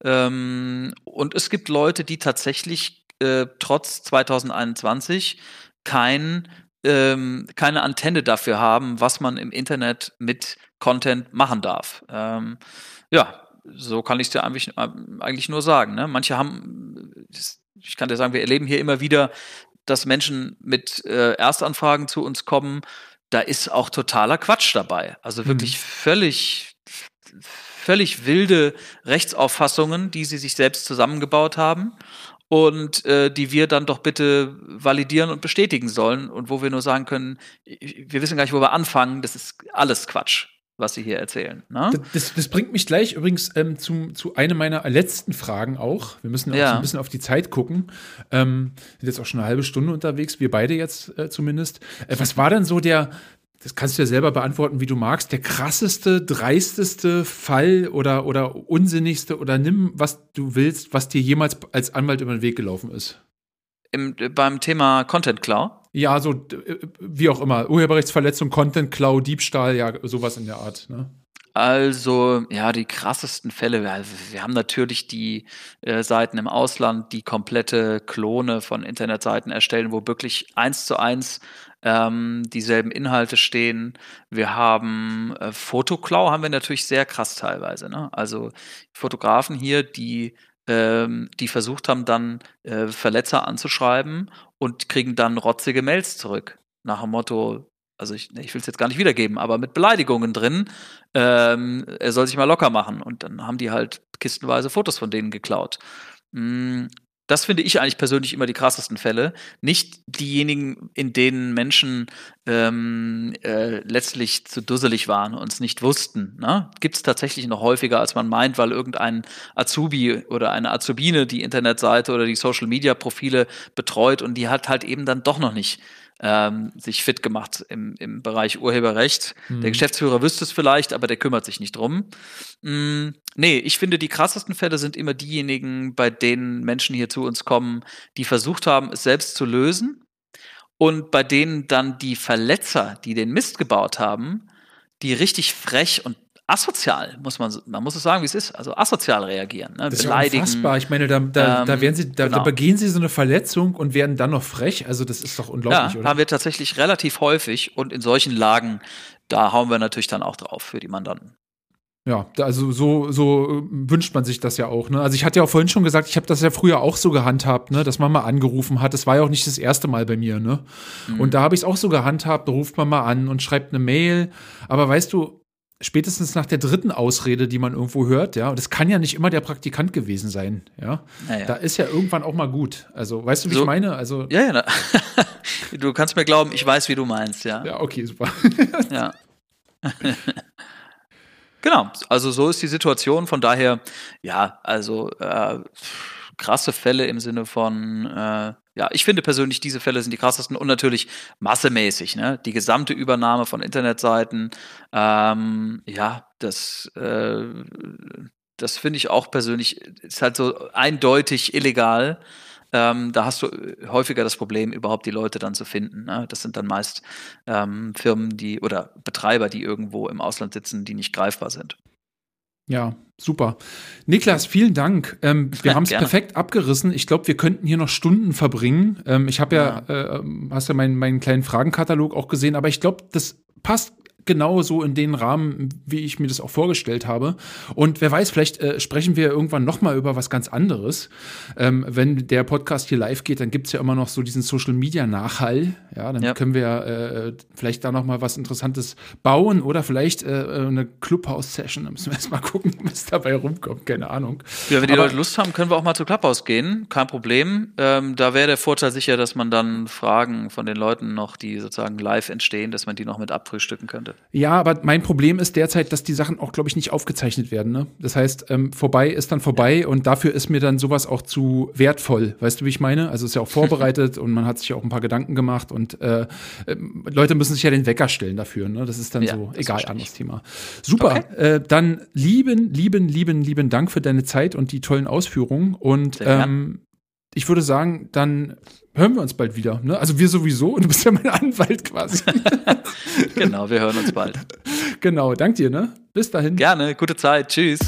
Ähm, und es gibt Leute, die tatsächlich äh, trotz 2021 kein, ähm, keine Antenne dafür haben, was man im Internet mit Content machen darf. Ähm, ja, so kann ich es dir eigentlich, äh, eigentlich nur sagen. Ne? Manche haben, ich kann dir sagen, wir erleben hier immer wieder, dass Menschen mit äh, Erstanfragen zu uns kommen. Da ist auch totaler Quatsch dabei. Also wirklich hm. völlig, völlig wilde Rechtsauffassungen, die sie sich selbst zusammengebaut haben und äh, die wir dann doch bitte validieren und bestätigen sollen und wo wir nur sagen können, wir wissen gar nicht, wo wir anfangen, das ist alles Quatsch was Sie hier erzählen. Ne? Das, das, bringt mich gleich übrigens ähm, zum, zu einer meiner letzten Fragen auch. Wir müssen auch ja. so ein bisschen auf die Zeit gucken. Ähm, sind jetzt auch schon eine halbe Stunde unterwegs, wir beide jetzt äh, zumindest. Äh, was war denn so der, das kannst du ja selber beantworten, wie du magst, der krasseste, dreisteste Fall oder, oder unsinnigste oder nimm, was du willst, was dir jemals als Anwalt über den Weg gelaufen ist? Im, beim Thema Content Cloud? Ja, so wie auch immer. Urheberrechtsverletzung, Content Cloud, Diebstahl, ja, sowas in der Art. Ne? Also, ja, die krassesten Fälle. Wir, wir haben natürlich die äh, Seiten im Ausland, die komplette Klone von Internetseiten erstellen, wo wirklich eins zu eins ähm, dieselben Inhalte stehen. Wir haben äh, Fotoklau, haben wir natürlich sehr krass teilweise. Ne? Also Fotografen hier, die ähm, die versucht haben, dann äh, Verletzer anzuschreiben und kriegen dann rotzige Mails zurück. Nach dem Motto, also ich, ich will es jetzt gar nicht wiedergeben, aber mit Beleidigungen drin, ähm, er soll sich mal locker machen. Und dann haben die halt kistenweise Fotos von denen geklaut. Mm, das finde ich eigentlich persönlich immer die krassesten Fälle. Nicht diejenigen, in denen Menschen ähm, äh, letztlich zu dusselig waren und es nicht wussten. Ne? Gibt es tatsächlich noch häufiger, als man meint, weil irgendein Azubi oder eine Azubine die Internetseite oder die Social-Media-Profile betreut und die hat halt eben dann doch noch nicht ähm, sich fit gemacht im, im Bereich Urheberrecht. Mhm. Der Geschäftsführer wüsste es vielleicht, aber der kümmert sich nicht drum. Mm, nee, ich finde, die krassesten Fälle sind immer diejenigen, bei denen Menschen hier zu uns kommen, die versucht haben, es selbst zu lösen und bei denen dann die Verletzer, die den Mist gebaut haben, die richtig frech und asozial, muss man, man muss es sagen, wie es ist, also asozial reagieren. Ne? Das ist Beleidigen. Ja unfassbar. Ich meine, da, da, ähm, da werden sie, da, genau. da, begehen sie so eine Verletzung und werden dann noch frech. Also das ist doch unglaublich, ja, oder? haben wir tatsächlich relativ häufig und in solchen Lagen, da hauen wir natürlich dann auch drauf für die Mandanten. Ja, also so, so wünscht man sich das ja auch. Ne? Also ich hatte ja auch vorhin schon gesagt, ich habe das ja früher auch so gehandhabt, ne? dass man mal angerufen hat. Das war ja auch nicht das erste Mal bei mir. Ne? Mhm. Und da habe ich es auch so gehandhabt, da ruft man mal an und schreibt eine Mail. Aber weißt du, spätestens nach der dritten Ausrede, die man irgendwo hört, ja, und das kann ja nicht immer der Praktikant gewesen sein, ja. Naja. Da ist ja irgendwann auch mal gut. Also, weißt du, wie so, ich meine? Also Ja, ja. du kannst mir glauben, ich weiß, wie du meinst, ja. Ja, okay, super. ja. genau, also so ist die Situation. Von daher, ja, also äh, krasse Fälle im Sinne von äh, ja, ich finde persönlich, diese Fälle sind die krassesten und natürlich massemäßig, ne? Die gesamte Übernahme von Internetseiten, ähm, ja, das, äh, das finde ich auch persönlich, ist halt so eindeutig illegal. Ähm, da hast du häufiger das Problem, überhaupt die Leute dann zu finden. Ne? Das sind dann meist ähm, Firmen, die oder Betreiber, die irgendwo im Ausland sitzen, die nicht greifbar sind. Ja, super. Niklas, vielen Dank. Ähm, wir haben es perfekt abgerissen. Ich glaube, wir könnten hier noch Stunden verbringen. Ähm, ich habe ja, ja äh, hast ja meinen, meinen kleinen Fragenkatalog auch gesehen, aber ich glaube, das passt genau so in den Rahmen, wie ich mir das auch vorgestellt habe. Und wer weiß, vielleicht äh, sprechen wir irgendwann noch mal über was ganz anderes. Ähm, wenn der Podcast hier live geht, dann gibt's ja immer noch so diesen Social-Media-Nachhall. Ja, dann ja. können wir äh, vielleicht da noch mal was Interessantes bauen oder vielleicht äh, eine Clubhouse-Session. Da müssen wir erst mal gucken, was dabei rumkommt. Keine Ahnung. Ja, wenn die Aber, Leute Lust haben, können wir auch mal zu Clubhouse gehen. Kein Problem. Ähm, da wäre der Vorteil sicher, dass man dann Fragen von den Leuten noch, die sozusagen live entstehen, dass man die noch mit abfrühstücken könnte. Ja, aber mein Problem ist derzeit, dass die Sachen auch, glaube ich, nicht aufgezeichnet werden. Ne? Das heißt, ähm, vorbei ist dann vorbei und dafür ist mir dann sowas auch zu wertvoll. Weißt du, wie ich meine? Also ist ja auch vorbereitet und man hat sich ja auch ein paar Gedanken gemacht und äh, äh, Leute müssen sich ja den Wecker stellen dafür. Ne? Das ist dann ja, so, egal, anderes Thema. Super, okay. äh, dann lieben, lieben, lieben, lieben Dank für deine Zeit und die tollen Ausführungen und ähm, ich würde sagen, dann hören wir uns bald wieder. Ne? Also wir sowieso und du bist ja mein Anwalt quasi. genau, wir hören uns bald. genau, dank dir, ne? Bis dahin. Gerne, gute Zeit. Tschüss.